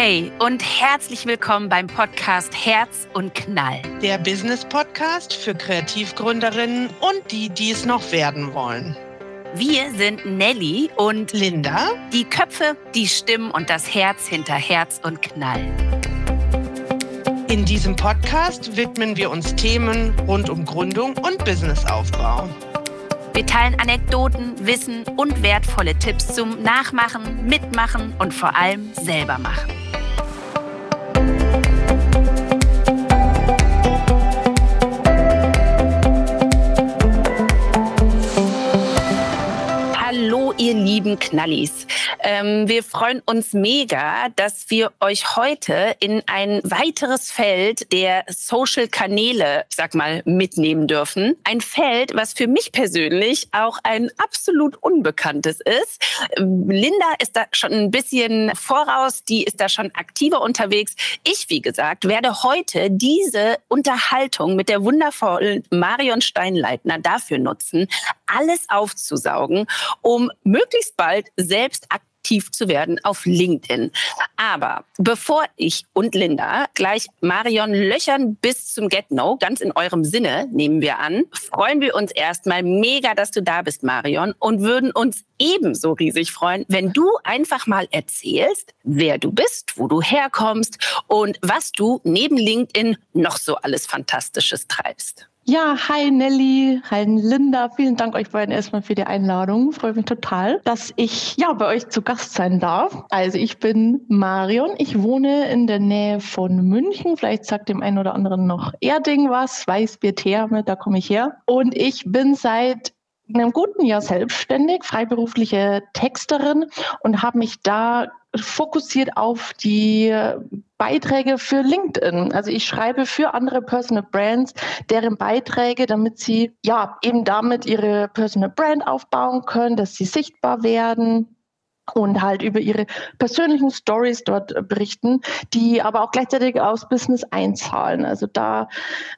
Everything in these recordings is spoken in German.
Hey und herzlich willkommen beim Podcast Herz und Knall. Der Business Podcast für Kreativgründerinnen und die, die es noch werden wollen. Wir sind Nelly und Linda, die Köpfe, die Stimmen und das Herz hinter Herz und Knall. In diesem Podcast widmen wir uns Themen rund um Gründung und Businessaufbau. Wir teilen Anekdoten, Wissen und wertvolle Tipps zum Nachmachen, Mitmachen und vor allem selber machen. Ihr lieben Knallis. Ähm, wir freuen uns mega, dass wir euch heute in ein weiteres Feld der Social-Kanäle, sag mal, mitnehmen dürfen. Ein Feld, was für mich persönlich auch ein absolut unbekanntes ist. Linda ist da schon ein bisschen voraus, die ist da schon aktiver unterwegs. Ich, wie gesagt, werde heute diese Unterhaltung mit der wundervollen Marion Steinleitner dafür nutzen, alles aufzusaugen, um möglichst bald selbst aktiv zu werden auf LinkedIn. Aber bevor ich und Linda gleich Marion löchern bis zum Get-No, ganz in eurem Sinne nehmen wir an, freuen wir uns erstmal mega, dass du da bist, Marion, und würden uns ebenso riesig freuen, wenn du einfach mal erzählst, wer du bist, wo du herkommst und was du neben LinkedIn noch so alles Fantastisches treibst. Ja, hi Nelly, hi Linda. Vielen Dank euch beiden erstmal für die Einladung. Freue mich total, dass ich ja bei euch zu Gast sein darf. Also ich bin Marion. Ich wohne in der Nähe von München. Vielleicht sagt dem einen oder anderen noch Erding was. Weißbiertherme, da komme ich her. Und ich bin seit einem guten Jahr selbstständig, freiberufliche Texterin und habe mich da fokussiert auf die Beiträge für LinkedIn. Also ich schreibe für andere Personal Brands deren Beiträge, damit sie ja eben damit ihre Personal Brand aufbauen können, dass sie sichtbar werden und halt über ihre persönlichen Stories dort berichten, die aber auch gleichzeitig aufs Business einzahlen. Also da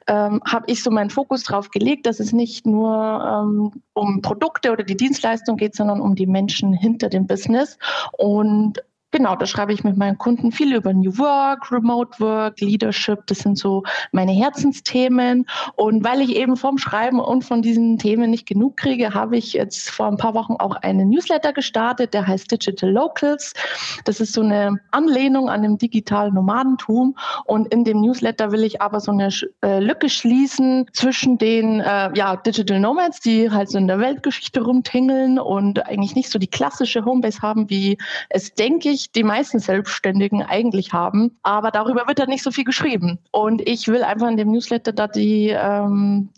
ähm, habe ich so meinen Fokus drauf gelegt, dass es nicht nur ähm, um Produkte oder die Dienstleistung geht, sondern um die Menschen hinter dem Business. Und Genau, da schreibe ich mit meinen Kunden viel über New Work, Remote Work, Leadership. Das sind so meine Herzensthemen. Und weil ich eben vom Schreiben und von diesen Themen nicht genug kriege, habe ich jetzt vor ein paar Wochen auch einen Newsletter gestartet, der heißt Digital Locals. Das ist so eine Anlehnung an dem digitalen Nomadentum. Und in dem Newsletter will ich aber so eine äh, Lücke schließen zwischen den äh, ja, Digital Nomads, die halt so in der Weltgeschichte rumtingeln und eigentlich nicht so die klassische Homebase haben, wie es, denke ich, eigentlich die meisten Selbstständigen eigentlich haben. Aber darüber wird dann nicht so viel geschrieben. Und ich will einfach in dem Newsletter da die ähm,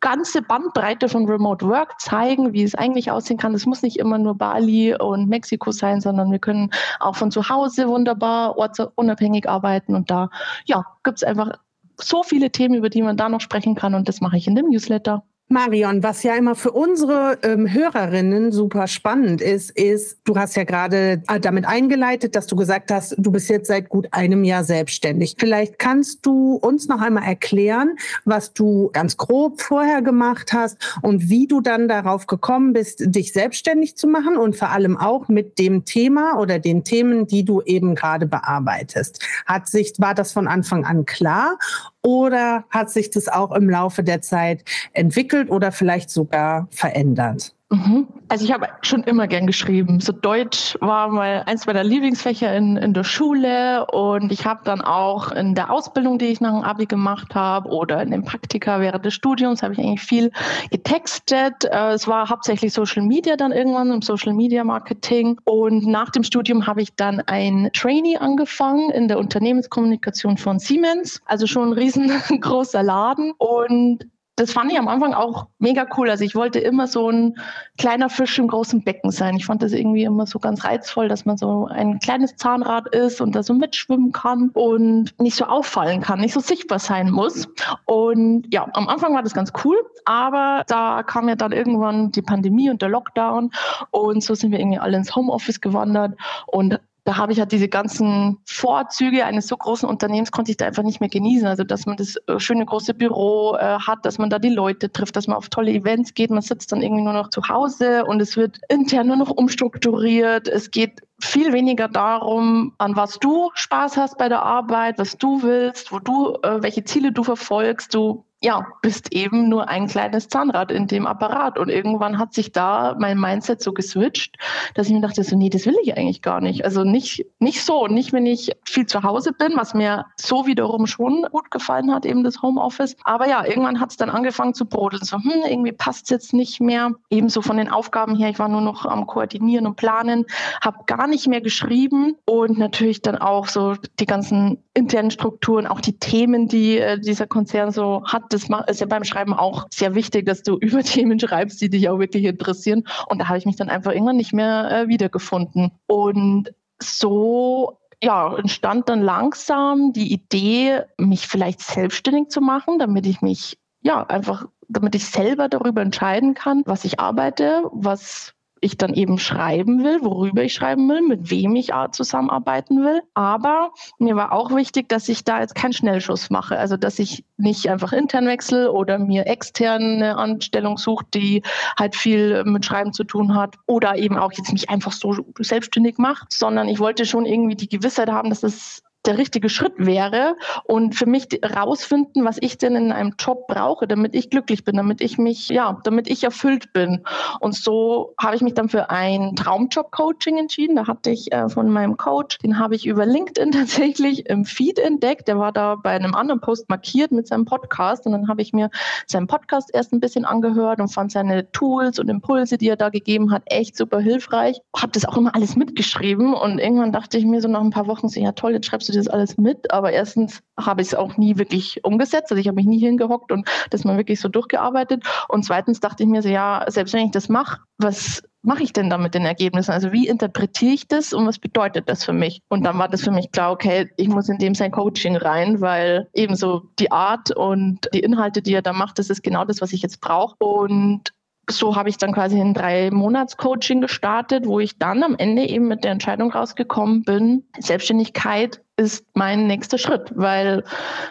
ganze Bandbreite von Remote Work zeigen, wie es eigentlich aussehen kann. Es muss nicht immer nur Bali und Mexiko sein, sondern wir können auch von zu Hause wunderbar ortsunabhängig arbeiten. Und da ja, gibt es einfach so viele Themen, über die man da noch sprechen kann. Und das mache ich in dem Newsletter. Marion, was ja immer für unsere ähm, Hörerinnen super spannend ist, ist, du hast ja gerade äh, damit eingeleitet, dass du gesagt hast, du bist jetzt seit gut einem Jahr selbstständig. Vielleicht kannst du uns noch einmal erklären, was du ganz grob vorher gemacht hast und wie du dann darauf gekommen bist, dich selbstständig zu machen und vor allem auch mit dem Thema oder den Themen, die du eben gerade bearbeitest. Hat sich, war das von Anfang an klar oder hat sich das auch im Laufe der Zeit entwickelt oder vielleicht sogar verändert? Mhm. Also ich habe schon immer gern geschrieben. So Deutsch war mal eins meiner Lieblingsfächer in, in der Schule und ich habe dann auch in der Ausbildung, die ich nach dem Abi gemacht habe oder in dem Praktika während des Studiums, habe ich eigentlich viel getextet. Äh, es war hauptsächlich Social Media dann irgendwann im Social Media Marketing und nach dem Studium habe ich dann ein Trainee angefangen in der Unternehmenskommunikation von Siemens. Also schon ein riesengroßer Laden und das fand ich am Anfang auch mega cool. Also ich wollte immer so ein kleiner Fisch im großen Becken sein. Ich fand das irgendwie immer so ganz reizvoll, dass man so ein kleines Zahnrad ist und da so mitschwimmen kann und nicht so auffallen kann, nicht so sichtbar sein muss. Und ja, am Anfang war das ganz cool, aber da kam ja dann irgendwann die Pandemie und der Lockdown und so sind wir irgendwie alle ins Homeoffice gewandert und da habe ich halt diese ganzen Vorzüge eines so großen Unternehmens konnte ich da einfach nicht mehr genießen. Also dass man das äh, schöne große Büro äh, hat, dass man da die Leute trifft, dass man auf tolle Events geht. Man sitzt dann irgendwie nur noch zu Hause und es wird intern nur noch umstrukturiert. Es geht viel weniger darum, an was du Spaß hast bei der Arbeit, was du willst, wo du, äh, welche Ziele du verfolgst. Du ja, bist eben nur ein kleines Zahnrad in dem Apparat. Und irgendwann hat sich da mein Mindset so geswitcht, dass ich mir dachte, so, nee, das will ich eigentlich gar nicht. Also nicht, nicht so, nicht wenn ich viel zu Hause bin, was mir so wiederum schon gut gefallen hat, eben das Homeoffice. Aber ja, irgendwann hat es dann angefangen zu brodeln. So, hm, irgendwie passt es jetzt nicht mehr. Ebenso von den Aufgaben her, ich war nur noch am Koordinieren und Planen, habe gar nicht mehr geschrieben und natürlich dann auch so die ganzen internen Strukturen, auch die Themen, die äh, dieser Konzern so hat, das ist ja beim Schreiben auch sehr wichtig, dass du über Themen schreibst, die dich auch wirklich interessieren. Und da habe ich mich dann einfach irgendwann nicht mehr äh, wiedergefunden. Und so ja, entstand dann langsam die Idee, mich vielleicht selbstständig zu machen, damit ich mich ja einfach, damit ich selber darüber entscheiden kann, was ich arbeite, was ich dann eben schreiben will, worüber ich schreiben will, mit wem ich zusammenarbeiten will. Aber mir war auch wichtig, dass ich da jetzt keinen Schnellschuss mache. Also, dass ich nicht einfach intern wechsle oder mir extern eine Anstellung suche, die halt viel mit Schreiben zu tun hat oder eben auch jetzt mich einfach so selbstständig macht, sondern ich wollte schon irgendwie die Gewissheit haben, dass es der richtige Schritt wäre und für mich rausfinden, was ich denn in einem Job brauche, damit ich glücklich bin, damit ich mich, ja, damit ich erfüllt bin. Und so habe ich mich dann für ein Traumjob-Coaching entschieden. Da hatte ich äh, von meinem Coach, den habe ich über LinkedIn tatsächlich im Feed entdeckt. Der war da bei einem anderen Post markiert mit seinem Podcast und dann habe ich mir seinen Podcast erst ein bisschen angehört und fand seine Tools und Impulse, die er da gegeben hat, echt super hilfreich. Habe das auch immer alles mitgeschrieben und irgendwann dachte ich mir so nach ein paar Wochen so, ja toll, jetzt schreibst du das alles mit, aber erstens habe ich es auch nie wirklich umgesetzt. Also ich habe mich nie hingehockt und das mal wirklich so durchgearbeitet. Und zweitens dachte ich mir so, ja, selbst wenn ich das mache, was mache ich denn da mit den Ergebnissen? Also wie interpretiere ich das und was bedeutet das für mich? Und dann war das für mich klar, okay, ich muss in dem sein Coaching rein, weil ebenso die Art und die Inhalte, die er da macht, das ist genau das, was ich jetzt brauche. Und so habe ich dann quasi ein drei Monats Coaching gestartet, wo ich dann am Ende eben mit der Entscheidung rausgekommen bin, Selbstständigkeit ist mein nächster Schritt, weil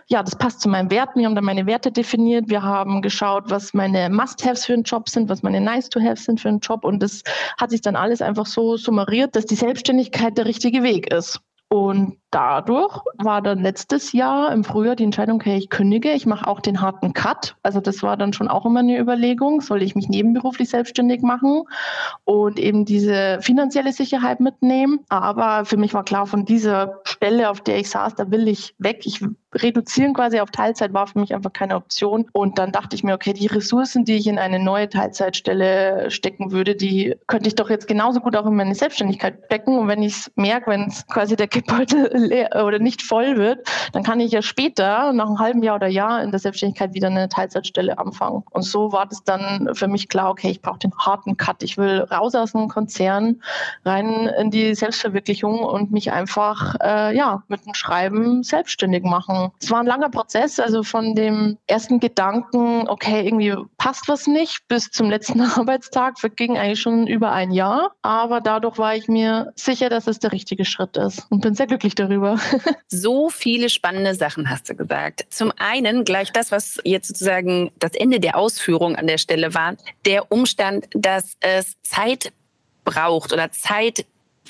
ja, das passt zu meinen Werten. Wir haben dann meine Werte definiert. Wir haben geschaut, was meine Must-Haves für einen Job sind, was meine Nice-to-Haves sind für einen Job. Und das hat sich dann alles einfach so summariert, dass die Selbstständigkeit der richtige Weg ist. Und dadurch war dann letztes Jahr im Frühjahr die Entscheidung, okay, ich kündige, ich mache auch den harten Cut. Also das war dann schon auch immer eine Überlegung, soll ich mich nebenberuflich selbstständig machen und eben diese finanzielle Sicherheit mitnehmen. Aber für mich war klar, von dieser Stelle, auf der ich saß, da will ich weg. Ich reduzieren quasi auf Teilzeit war für mich einfach keine Option. Und dann dachte ich mir, okay, die Ressourcen, die ich in eine neue Teilzeitstelle stecken würde, die könnte ich doch jetzt genauso gut auch in meine Selbstständigkeit stecken. Und wenn ich es merke, wenn es quasi der Geldbeutel leer oder nicht voll wird, dann kann ich ja später, nach einem halben Jahr oder Jahr, in der Selbstständigkeit wieder eine Teilzeitstelle anfangen. Und so war das dann für mich klar, okay, ich brauche den harten Cut. Ich will raus aus dem Konzern, rein in die Selbstverwirklichung und mich einfach äh, ja, mit dem Schreiben selbstständig machen. Es war ein langer Prozess, also von dem ersten Gedanken, okay, irgendwie passt was nicht, bis zum letzten Arbeitstag verging eigentlich schon über ein Jahr. Aber dadurch war ich mir sicher, dass es der richtige Schritt ist und bin sehr glücklich darüber darüber. so viele spannende Sachen hast du gesagt. Zum einen gleich das, was jetzt sozusagen das Ende der Ausführung an der Stelle war, der Umstand, dass es Zeit braucht oder Zeit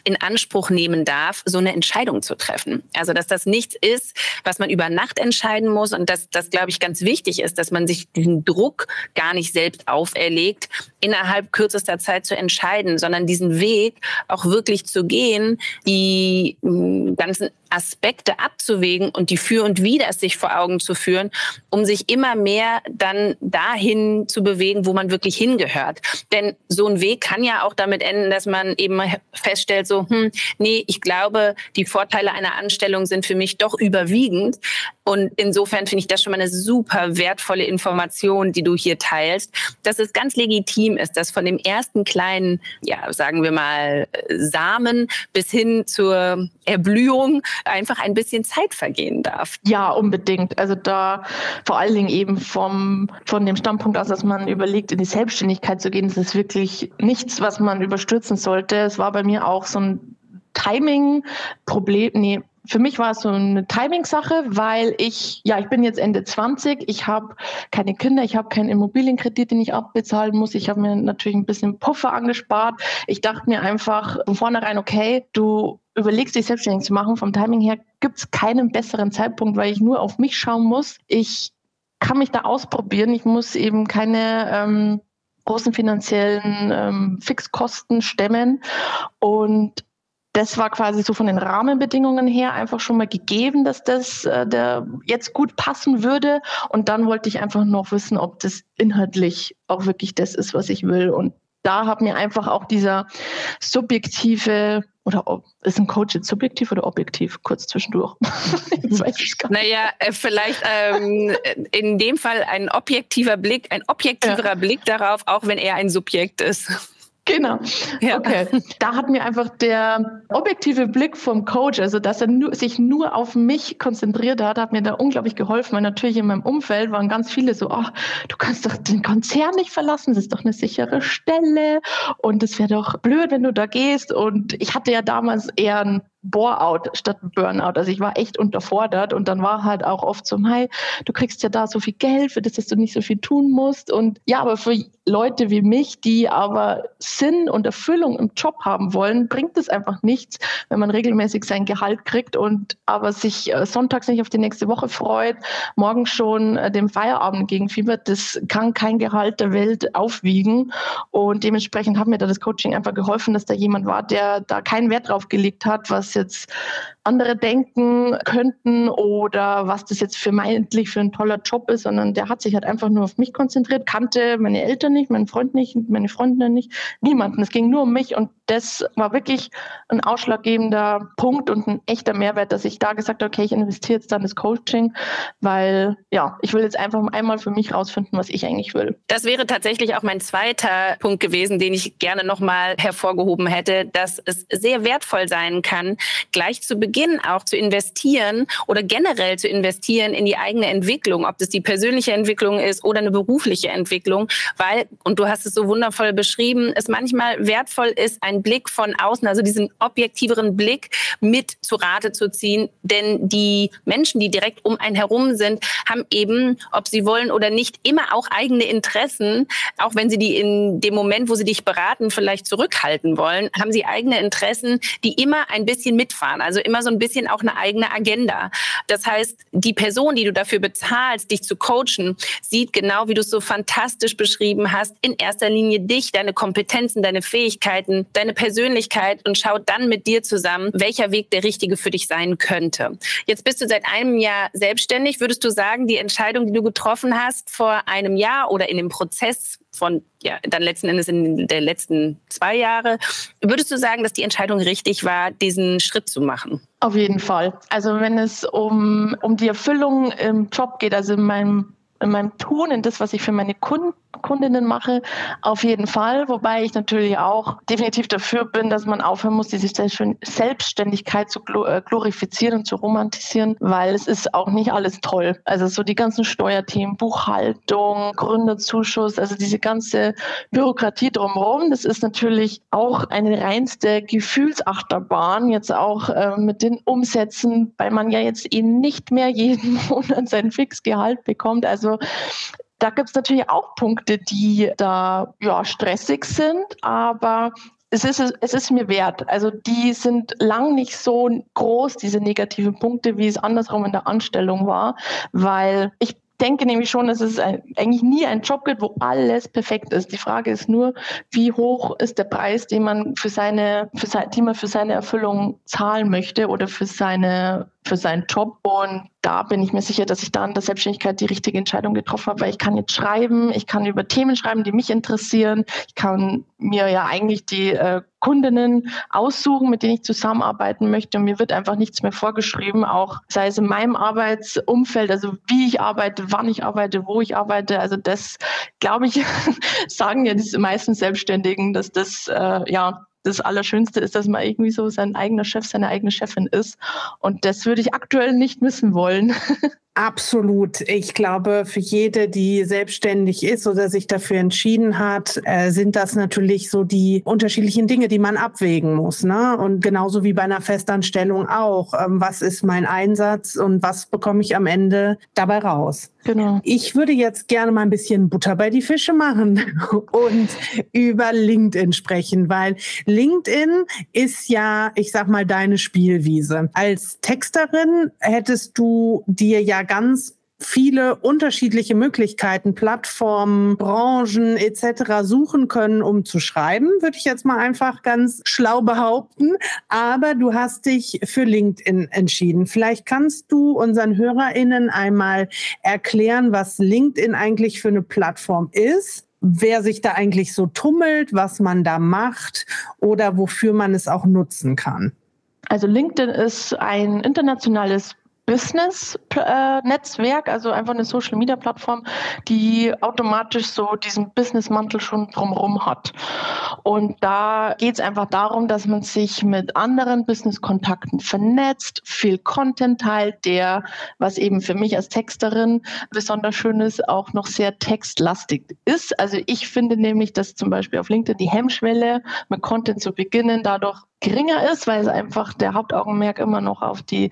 in Anspruch nehmen darf, so eine Entscheidung zu treffen. Also dass das nichts ist, was man über Nacht entscheiden muss und dass das, glaube ich, ganz wichtig ist, dass man sich diesen Druck gar nicht selbst auferlegt, innerhalb kürzester Zeit zu entscheiden, sondern diesen Weg auch wirklich zu gehen, die hm, ganzen Aspekte abzuwägen und die Für und Wider sich vor Augen zu führen, um sich immer mehr dann dahin zu bewegen, wo man wirklich hingehört. Denn so ein Weg kann ja auch damit enden, dass man eben feststellt, so, hm, nee, ich glaube, die Vorteile einer Anstellung sind für mich doch überwiegend. Und insofern finde ich das schon mal eine super wertvolle Information, die du hier teilst, dass es ganz legitim ist, dass von dem ersten kleinen, ja, sagen wir mal, Samen bis hin zur Erblühung einfach ein bisschen Zeit vergehen darf. Ja, unbedingt. Also da vor allen Dingen eben vom, von dem Standpunkt aus, dass man überlegt, in die Selbstständigkeit zu gehen, ist es wirklich nichts, was man überstürzen sollte. Es war bei mir auch so ein Timing-Problem, nee, für mich war es so eine Timing-Sache, weil ich, ja, ich bin jetzt Ende 20, ich habe keine Kinder, ich habe keinen Immobilienkredit, den ich abbezahlen muss. Ich habe mir natürlich ein bisschen Puffer angespart. Ich dachte mir einfach von vornherein, okay, du überlegst dich selbstständig zu machen. Vom Timing her gibt es keinen besseren Zeitpunkt, weil ich nur auf mich schauen muss. Ich kann mich da ausprobieren. Ich muss eben keine ähm, großen finanziellen ähm, Fixkosten stemmen. Und das war quasi so von den Rahmenbedingungen her einfach schon mal gegeben, dass das äh, der jetzt gut passen würde. Und dann wollte ich einfach noch wissen, ob das inhaltlich auch wirklich das ist, was ich will. Und da hat mir einfach auch dieser subjektive oder ob, ist ein Coach jetzt subjektiv oder objektiv? Kurz zwischendurch. Naja, äh, vielleicht ähm, in dem Fall ein objektiver Blick, ein objektiverer ja. Blick darauf, auch wenn er ein Subjekt ist. Genau. Ja. Okay. Da hat mir einfach der objektive Blick vom Coach, also dass er nur, sich nur auf mich konzentriert hat, hat mir da unglaublich geholfen. Weil natürlich in meinem Umfeld waren ganz viele so, oh, du kannst doch den Konzern nicht verlassen, das ist doch eine sichere Stelle und es wäre doch blöd, wenn du da gehst. Und ich hatte ja damals eher ein Bore-out statt Burnout. Also ich war echt unterfordert und dann war halt auch oft so, hey, du kriegst ja da so viel Geld, für das dass du nicht so viel tun musst. Und ja, aber für Leute wie mich, die aber Sinn und Erfüllung im Job haben wollen, bringt es einfach nichts, wenn man regelmäßig sein Gehalt kriegt und aber sich äh, sonntags nicht auf die nächste Woche freut, morgen schon äh, dem Feierabend gegenfiebert. Das kann kein Gehalt der Welt aufwiegen. Und dementsprechend hat mir da das Coaching einfach geholfen, dass da jemand war, der da keinen Wert drauf gelegt hat, was jetzt andere denken könnten oder was das jetzt für meintlich für ein toller Job ist, sondern der hat sich halt einfach nur auf mich konzentriert, kannte meine Eltern nicht, meinen Freund nicht, meine Freundinnen nicht, niemanden. Es ging nur um mich und das war wirklich ein ausschlaggebender Punkt und ein echter Mehrwert, dass ich da gesagt habe, okay, ich investiere jetzt dann das Coaching, weil ja, ich will jetzt einfach einmal für mich rausfinden, was ich eigentlich will. Das wäre tatsächlich auch mein zweiter Punkt gewesen, den ich gerne nochmal hervorgehoben hätte, dass es sehr wertvoll sein kann, gleich zu Beginn auch zu investieren oder generell zu investieren in die eigene Entwicklung, ob das die persönliche Entwicklung ist oder eine berufliche Entwicklung, weil, und du hast es so wundervoll beschrieben, es manchmal wertvoll ist, einen Blick von außen, also diesen objektiveren Blick mit zu Rate zu ziehen, denn die Menschen, die direkt um einen herum sind, haben eben, ob sie wollen oder nicht, immer auch eigene Interessen, auch wenn sie die in dem Moment, wo sie dich beraten, vielleicht zurückhalten wollen, haben sie eigene Interessen, die immer ein bisschen mitfahren. Also immer so ein bisschen auch eine eigene Agenda. Das heißt, die Person, die du dafür bezahlst, dich zu coachen, sieht genau, wie du es so fantastisch beschrieben hast, in erster Linie dich, deine Kompetenzen, deine Fähigkeiten, deine Persönlichkeit und schaut dann mit dir zusammen, welcher Weg der richtige für dich sein könnte. Jetzt bist du seit einem Jahr selbstständig. Würdest du sagen, die Entscheidung, die du getroffen hast vor einem Jahr oder in dem Prozess von, ja, dann letzten Endes in der letzten zwei Jahre. Würdest du sagen, dass die Entscheidung richtig war, diesen Schritt zu machen? Auf jeden Fall. Also wenn es um, um die Erfüllung im Job geht, also in meinem in meinem Tun, in das, was ich für meine Kunden, Kundinnen mache, auf jeden Fall. Wobei ich natürlich auch definitiv dafür bin, dass man aufhören muss, diese Selbstständigkeit zu äh, glorifizieren und zu romantisieren, weil es ist auch nicht alles toll. Also so die ganzen Steuerthemen, Buchhaltung, Gründerzuschuss, also diese ganze Bürokratie drumherum, das ist natürlich auch eine reinste Gefühlsachterbahn, jetzt auch äh, mit den Umsätzen, weil man ja jetzt eben nicht mehr jeden Monat sein Fixgehalt bekommt. Also also da gibt es natürlich auch Punkte, die da ja stressig sind, aber es ist, es ist mir wert. Also die sind lang nicht so groß, diese negativen Punkte, wie es andersrum in der Anstellung war, weil ich denke nämlich schon, dass es eigentlich nie einen Job gibt, wo alles perfekt ist. Die Frage ist nur, wie hoch ist der Preis, den man für seine, für sein, die man für seine Erfüllung zahlen möchte oder für seine für seinen Job. Und da bin ich mir sicher, dass ich da in der Selbstständigkeit die richtige Entscheidung getroffen habe, weil ich kann jetzt schreiben, ich kann über Themen schreiben, die mich interessieren. Ich kann mir ja eigentlich die äh, Kundinnen aussuchen, mit denen ich zusammenarbeiten möchte. Und mir wird einfach nichts mehr vorgeschrieben, auch sei es in meinem Arbeitsumfeld, also wie ich arbeite, wann ich arbeite, wo ich arbeite. Also das, glaube ich, sagen ja die meisten Selbstständigen, dass das äh, ja das Allerschönste ist, dass man irgendwie so sein eigener Chef, seine eigene Chefin ist. Und das würde ich aktuell nicht missen wollen. Absolut. Ich glaube, für jede, die selbstständig ist oder sich dafür entschieden hat, äh, sind das natürlich so die unterschiedlichen Dinge, die man abwägen muss. Ne? Und genauso wie bei einer Festanstellung auch. Ähm, was ist mein Einsatz und was bekomme ich am Ende dabei raus? Genau. Ich würde jetzt gerne mal ein bisschen Butter bei die Fische machen und über LinkedIn sprechen, weil LinkedIn ist ja, ich sag mal, deine Spielwiese. Als Texterin hättest du dir ja ganz viele unterschiedliche Möglichkeiten, Plattformen, Branchen etc. suchen können, um zu schreiben, würde ich jetzt mal einfach ganz schlau behaupten. Aber du hast dich für LinkedIn entschieden. Vielleicht kannst du unseren HörerInnen einmal erklären, was LinkedIn eigentlich für eine Plattform ist wer sich da eigentlich so tummelt, was man da macht oder wofür man es auch nutzen kann. Also LinkedIn ist ein internationales Business-Netzwerk, also einfach eine Social-Media-Plattform, die automatisch so diesen Business-Mantel schon drumherum hat. Und da geht es einfach darum, dass man sich mit anderen Business-Kontakten vernetzt, viel Content teilt, der, was eben für mich als Texterin besonders schön ist, auch noch sehr textlastig ist. Also ich finde nämlich, dass zum Beispiel auf LinkedIn die Hemmschwelle, mit Content zu beginnen, dadurch geringer ist, weil es einfach der Hauptaugenmerk immer noch auf die,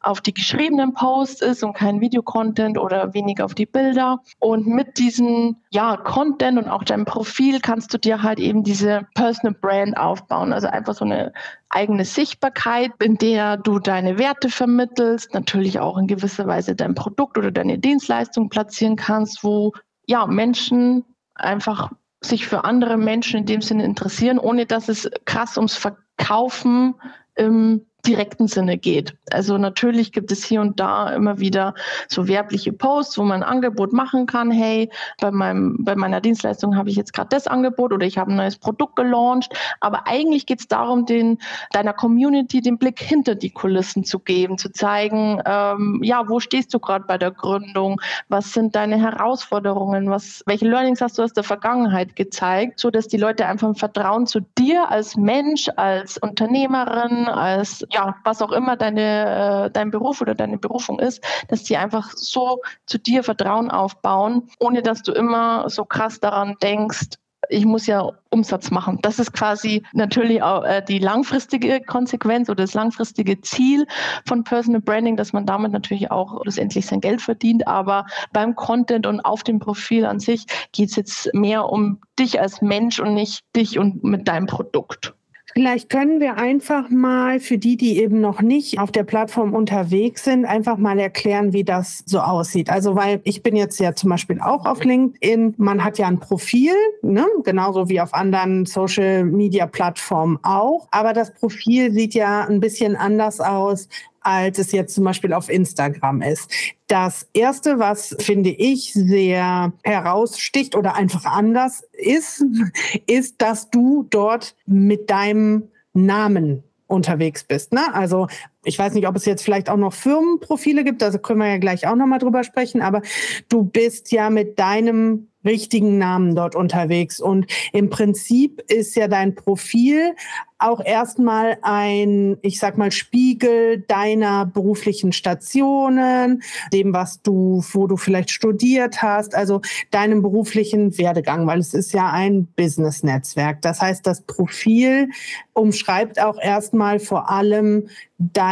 auf die geschriebenen Posts ist und kein Videocontent oder wenig auf die Bilder. Und mit diesem ja, Content und auch deinem Profil kannst du dir halt eben diese Personal Brand aufbauen. Also einfach so eine eigene Sichtbarkeit, in der du deine Werte vermittelst, natürlich auch in gewisser Weise dein Produkt oder deine Dienstleistung platzieren kannst, wo ja Menschen einfach sich für andere Menschen in dem Sinne interessieren, ohne dass es krass ums Verkaufen im direkten Sinne geht. Also natürlich gibt es hier und da immer wieder so werbliche Posts, wo man ein Angebot machen kann. Hey, bei, meinem, bei meiner Dienstleistung habe ich jetzt gerade das Angebot oder ich habe ein neues Produkt gelauncht. Aber eigentlich geht es darum, den, deiner Community den Blick hinter die Kulissen zu geben, zu zeigen, ähm, ja, wo stehst du gerade bei der Gründung? Was sind deine Herausforderungen? Was, welche Learnings hast du aus der Vergangenheit gezeigt, so dass die Leute einfach ein Vertrauen zu dir als Mensch, als Unternehmerin, als ja, was auch immer deine, äh, dein Beruf oder deine Berufung ist, dass die einfach so zu dir Vertrauen aufbauen, ohne dass du immer so krass daran denkst, ich muss ja Umsatz machen. Das ist quasi natürlich auch äh, die langfristige Konsequenz oder das langfristige Ziel von Personal Branding, dass man damit natürlich auch letztendlich sein Geld verdient. Aber beim Content und auf dem Profil an sich geht es jetzt mehr um dich als Mensch und nicht dich und mit deinem Produkt. Vielleicht können wir einfach mal für die, die eben noch nicht auf der Plattform unterwegs sind, einfach mal erklären, wie das so aussieht. Also, weil ich bin jetzt ja zum Beispiel auch auf LinkedIn. Man hat ja ein Profil, ne? genauso wie auf anderen Social Media Plattformen auch. Aber das Profil sieht ja ein bisschen anders aus als es jetzt zum Beispiel auf Instagram ist. Das Erste, was finde ich sehr heraussticht oder einfach anders ist, ist, dass du dort mit deinem Namen unterwegs bist. Ne? Also ich weiß nicht, ob es jetzt vielleicht auch noch Firmenprofile gibt, da können wir ja gleich auch nochmal drüber sprechen, aber du bist ja mit deinem richtigen Namen dort unterwegs. Und im Prinzip ist ja dein Profil auch erstmal ein, ich sag mal, Spiegel deiner beruflichen Stationen, dem, was du, wo du vielleicht studiert hast, also deinem beruflichen Werdegang, weil es ist ja ein Business-Netzwerk. Das heißt, das Profil umschreibt auch erstmal vor allem dein,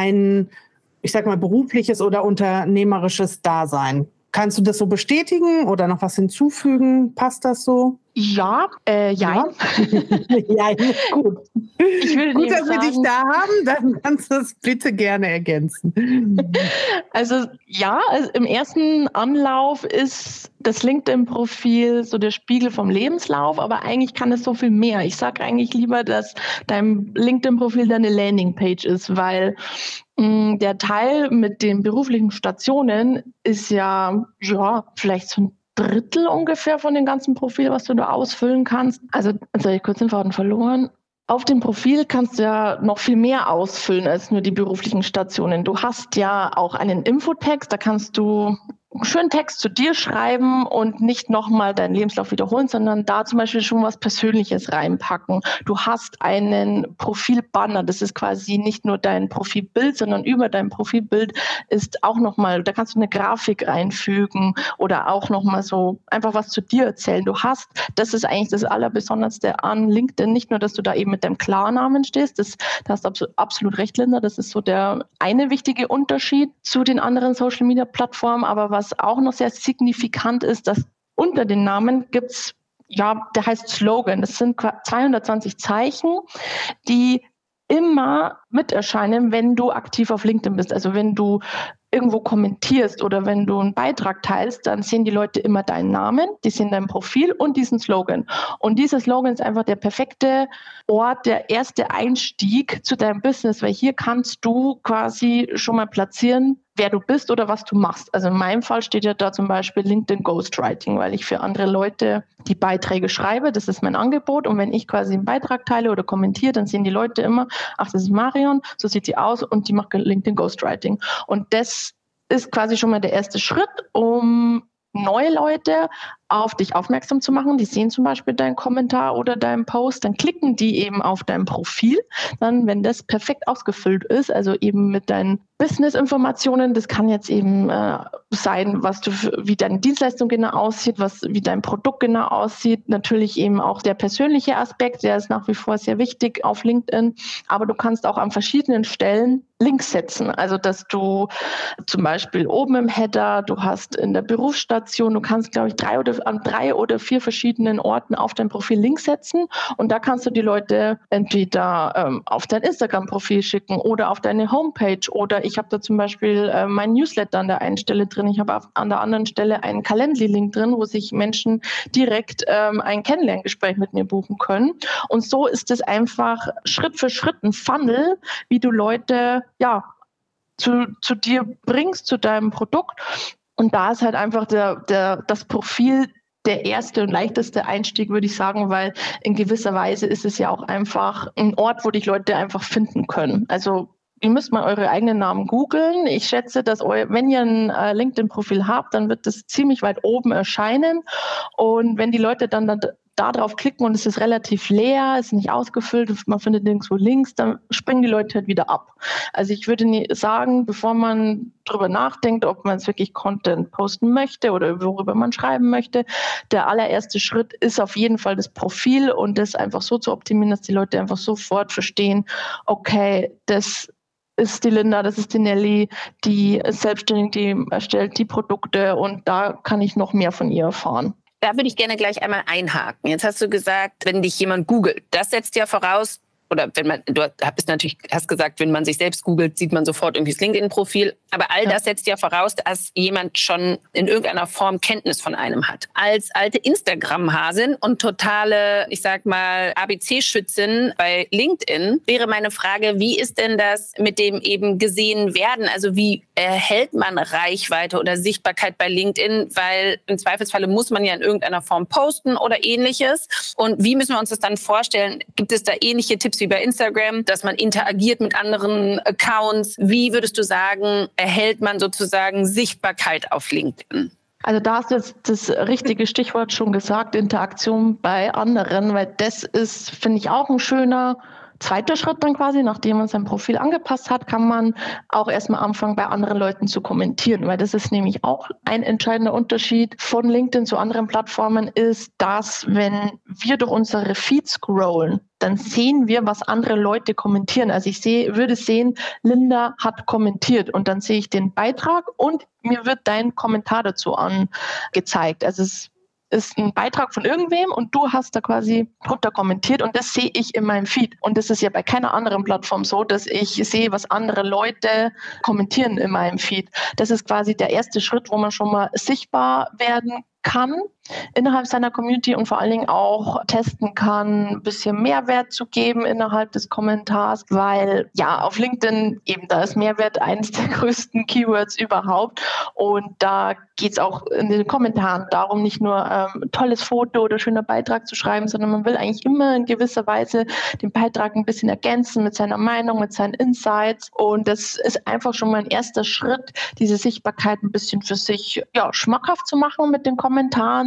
ich sag mal, berufliches oder unternehmerisches Dasein. Kannst du das so bestätigen oder noch was hinzufügen? Passt das so? Ja, äh, ja. Ja, gut. Ich würde gut, dass sagen, wir dich da haben, dann kannst du es bitte gerne ergänzen. Also ja, also im ersten Anlauf ist das LinkedIn-Profil so der Spiegel vom Lebenslauf, aber eigentlich kann es so viel mehr. Ich sage eigentlich lieber, dass dein LinkedIn-Profil deine Landingpage ist, weil der Teil mit den beruflichen Stationen ist ja, ja, vielleicht so ein Drittel ungefähr von dem ganzen Profil, was du da ausfüllen kannst. Also, jetzt habe ich kurz den Faden verloren. Auf dem Profil kannst du ja noch viel mehr ausfüllen als nur die beruflichen Stationen. Du hast ja auch einen Infotext, da kannst du einen schönen Text zu dir schreiben und nicht nochmal deinen Lebenslauf wiederholen, sondern da zum Beispiel schon was Persönliches reinpacken. Du hast einen Profilbanner, das ist quasi nicht nur dein Profilbild, sondern über dein Profilbild ist auch nochmal, da kannst du eine Grafik reinfügen oder auch nochmal so einfach was zu dir erzählen. Du hast, das ist eigentlich das Allerbesonderste an LinkedIn, nicht nur, dass du da eben mit deinem Klarnamen stehst, das, da hast du absolut recht, Linda, das ist so der eine wichtige Unterschied zu den anderen Social-Media-Plattformen, aber was auch noch sehr signifikant ist, dass unter den Namen gibt es ja, der heißt Slogan. Das sind 220 Zeichen, die immer mit erscheinen, wenn du aktiv auf LinkedIn bist. Also wenn du irgendwo kommentierst oder wenn du einen Beitrag teilst, dann sehen die Leute immer deinen Namen, die sehen dein Profil und diesen Slogan. Und dieser Slogan ist einfach der perfekte Ort, der erste Einstieg zu deinem Business, weil hier kannst du quasi schon mal platzieren, wer du bist oder was du machst. Also in meinem Fall steht ja da zum Beispiel LinkedIn Ghostwriting, weil ich für andere Leute die Beiträge schreibe. Das ist mein Angebot. Und wenn ich quasi einen Beitrag teile oder kommentiere, dann sehen die Leute immer, ach, das ist Marion, so sieht sie aus und die macht LinkedIn Ghostwriting. Und das ist quasi schon mal der erste Schritt, um neue Leute auf dich aufmerksam zu machen. Die sehen zum Beispiel deinen Kommentar oder deinen Post, dann klicken die eben auf dein Profil. Dann, wenn das perfekt ausgefüllt ist, also eben mit deinen Business-Informationen, das kann jetzt eben äh, sein, was du, wie deine Dienstleistung genau aussieht, was, wie dein Produkt genau aussieht. Natürlich eben auch der persönliche Aspekt, der ist nach wie vor sehr wichtig auf LinkedIn. Aber du kannst auch an verschiedenen Stellen Links setzen. Also, dass du zum Beispiel oben im Header, du hast in der Berufsstation, du kannst, glaube ich, drei oder an drei oder vier verschiedenen Orten auf dein Profil Links setzen. Und da kannst du die Leute entweder ähm, auf dein Instagram-Profil schicken oder auf deine Homepage. Oder ich habe da zum Beispiel äh, mein Newsletter an der einen Stelle drin, ich habe an der anderen Stelle einen Calendly-Link drin, wo sich Menschen direkt ähm, ein Kennenlerngespräch mit mir buchen können. Und so ist es einfach Schritt für Schritt ein Funnel, wie du Leute ja zu, zu dir bringst, zu deinem Produkt. Und da ist halt einfach der, der, das Profil der erste und leichteste Einstieg, würde ich sagen, weil in gewisser Weise ist es ja auch einfach ein Ort, wo dich Leute einfach finden können. Also ihr müsst mal eure eigenen Namen googeln. Ich schätze, dass eu, wenn ihr ein äh, LinkedIn-Profil habt, dann wird das ziemlich weit oben erscheinen. Und wenn die Leute dann da drauf klicken und es ist relativ leer, ist nicht ausgefüllt, man findet nirgendwo Links, dann springen die Leute halt wieder ab. Also ich würde sagen, bevor man darüber nachdenkt, ob man es wirklich Content posten möchte oder worüber man schreiben möchte, der allererste Schritt ist auf jeden Fall das Profil und das einfach so zu optimieren, dass die Leute einfach sofort verstehen, okay, das ist die Linda, das ist die Nelly, die ist selbstständig, die erstellt die Produkte und da kann ich noch mehr von ihr erfahren. Da würde ich gerne gleich einmal einhaken. Jetzt hast du gesagt, wenn dich jemand googelt, das setzt ja voraus, oder wenn man, du bist natürlich, hast gesagt, wenn man sich selbst googelt, sieht man sofort irgendwie das LinkedIn-Profil. Aber all ja. das setzt ja voraus, dass jemand schon in irgendeiner Form Kenntnis von einem hat. Als alte Instagram-Hasin und totale, ich sag mal, ABC-Schützin bei LinkedIn wäre meine Frage, wie ist denn das mit dem eben gesehen werden? Also wie erhält man Reichweite oder Sichtbarkeit bei LinkedIn? Weil im Zweifelsfalle muss man ja in irgendeiner Form posten oder ähnliches. Und wie müssen wir uns das dann vorstellen? Gibt es da ähnliche Tipps wie bei Instagram, dass man interagiert mit anderen Accounts. Wie würdest du sagen, erhält man sozusagen Sichtbarkeit auf LinkedIn? Also da hast du jetzt das richtige Stichwort schon gesagt, Interaktion bei anderen, weil das ist, finde ich, auch ein schöner Zweiter Schritt dann quasi, nachdem man sein Profil angepasst hat, kann man auch erstmal anfangen, bei anderen Leuten zu kommentieren, weil das ist nämlich auch ein entscheidender Unterschied von LinkedIn zu anderen Plattformen ist, dass wenn wir durch unsere Feeds scrollen, dann sehen wir, was andere Leute kommentieren. Also ich sehe, würde sehen, Linda hat kommentiert und dann sehe ich den Beitrag und mir wird dein Kommentar dazu angezeigt. Also es ist ein Beitrag von irgendwem und du hast da quasi drunter kommentiert und das sehe ich in meinem Feed. Und das ist ja bei keiner anderen Plattform so, dass ich sehe, was andere Leute kommentieren in meinem Feed. Das ist quasi der erste Schritt, wo man schon mal sichtbar werden kann. innerhalb seiner Community und vor allen Dingen auch testen kann, ein bisschen Mehrwert zu geben innerhalb des Kommentars, weil ja, auf LinkedIn eben da ist Mehrwert eines der größten Keywords überhaupt und da geht es auch in den Kommentaren darum, nicht nur ähm, tolles Foto oder schöner Beitrag zu schreiben, sondern man will eigentlich immer in gewisser Weise den Beitrag ein bisschen ergänzen mit seiner Meinung, mit seinen Insights. Und das ist einfach schon mal ein erster Schritt, diese Sichtbarkeit ein bisschen für sich ja, schmackhaft zu machen mit den Kommentaren,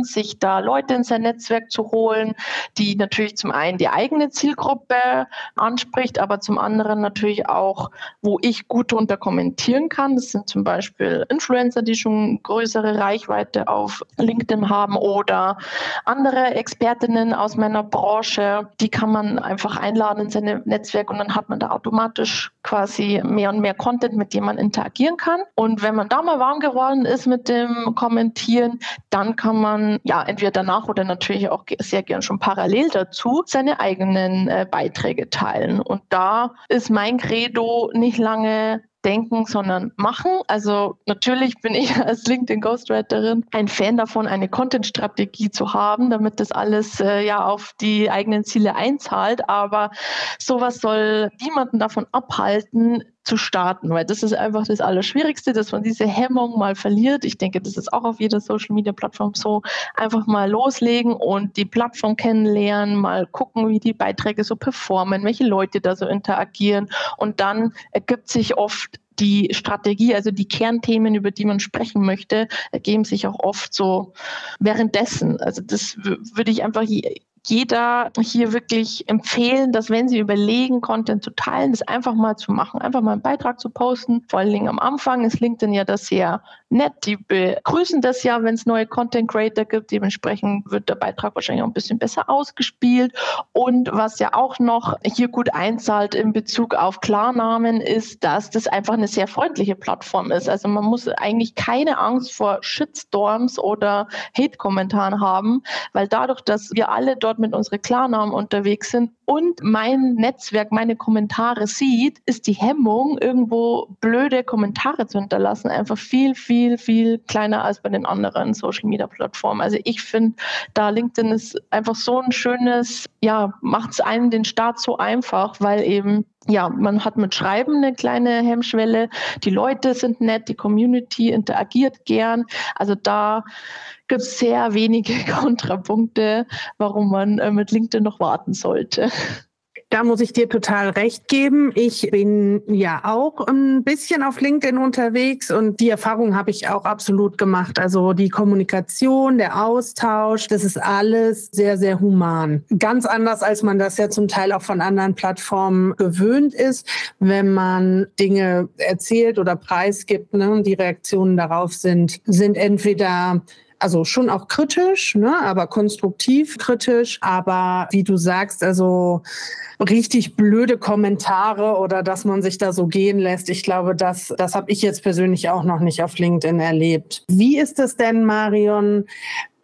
sich da Leute in sein Netzwerk zu holen, die natürlich zum einen die eigene Zielgruppe anspricht, aber zum anderen natürlich auch, wo ich gut drunter kommentieren kann. Das sind zum Beispiel Influencer, die schon größere Reichweite auf LinkedIn haben oder andere Expertinnen aus meiner Branche, die kann man einfach einladen in seine Netzwerk und dann hat man da automatisch quasi mehr und mehr Content, mit dem man interagieren kann. Und wenn man da mal warm geworden ist mit dem Kommentieren, kann man ja entweder danach oder natürlich auch sehr gern schon parallel dazu seine eigenen äh, Beiträge teilen. Und da ist mein Credo nicht lange denken, sondern machen. Also natürlich bin ich als LinkedIn Ghostwriterin ein Fan davon, eine Content-Strategie zu haben, damit das alles äh, ja auf die eigenen Ziele einzahlt. Aber sowas soll niemanden davon abhalten, zu starten, weil das ist einfach das Allerschwierigste, dass man diese Hemmung mal verliert. Ich denke, das ist auch auf jeder Social Media Plattform so. Einfach mal loslegen und die Plattform kennenlernen, mal gucken, wie die Beiträge so performen, welche Leute da so interagieren. Und dann ergibt sich oft die Strategie, also die Kernthemen, über die man sprechen möchte, ergeben sich auch oft so währenddessen. Also das würde ich einfach jeder hier wirklich empfehlen, dass wenn Sie überlegen, Content zu teilen, das einfach mal zu machen, einfach mal einen Beitrag zu posten. Vor allen Dingen am Anfang ist LinkedIn ja das sehr nett. Die begrüßen das ja, wenn es neue Content Creator gibt. Dementsprechend wird der Beitrag wahrscheinlich auch ein bisschen besser ausgespielt. Und was ja auch noch hier gut einzahlt in Bezug auf Klarnamen ist, dass das einfach eine sehr freundliche Plattform ist. Also man muss eigentlich keine Angst vor Shitstorms oder Hate-Kommentaren haben, weil dadurch, dass wir alle dort dort mit unseren Klarnamen unterwegs sind und mein Netzwerk meine Kommentare sieht, ist die Hemmung, irgendwo blöde Kommentare zu hinterlassen, einfach viel, viel, viel kleiner als bei den anderen Social Media Plattformen. Also ich finde, da LinkedIn ist einfach so ein schönes, ja, macht es einem den Start so einfach, weil eben ja, man hat mit Schreiben eine kleine Hemmschwelle. Die Leute sind nett, die Community interagiert gern. Also da gibt es sehr wenige Kontrapunkte, warum man äh, mit LinkedIn noch warten sollte. Da muss ich dir total recht geben. Ich bin ja auch ein bisschen auf LinkedIn unterwegs und die Erfahrung habe ich auch absolut gemacht. Also die Kommunikation, der Austausch, das ist alles sehr, sehr human. Ganz anders, als man das ja zum Teil auch von anderen Plattformen gewöhnt ist, wenn man Dinge erzählt oder preisgibt. Ne? Die Reaktionen darauf sind, sind entweder also schon auch kritisch, ne, aber konstruktiv kritisch. Aber wie du sagst, also richtig blöde Kommentare oder dass man sich da so gehen lässt. Ich glaube, das, das habe ich jetzt persönlich auch noch nicht auf LinkedIn erlebt. Wie ist es denn, Marion,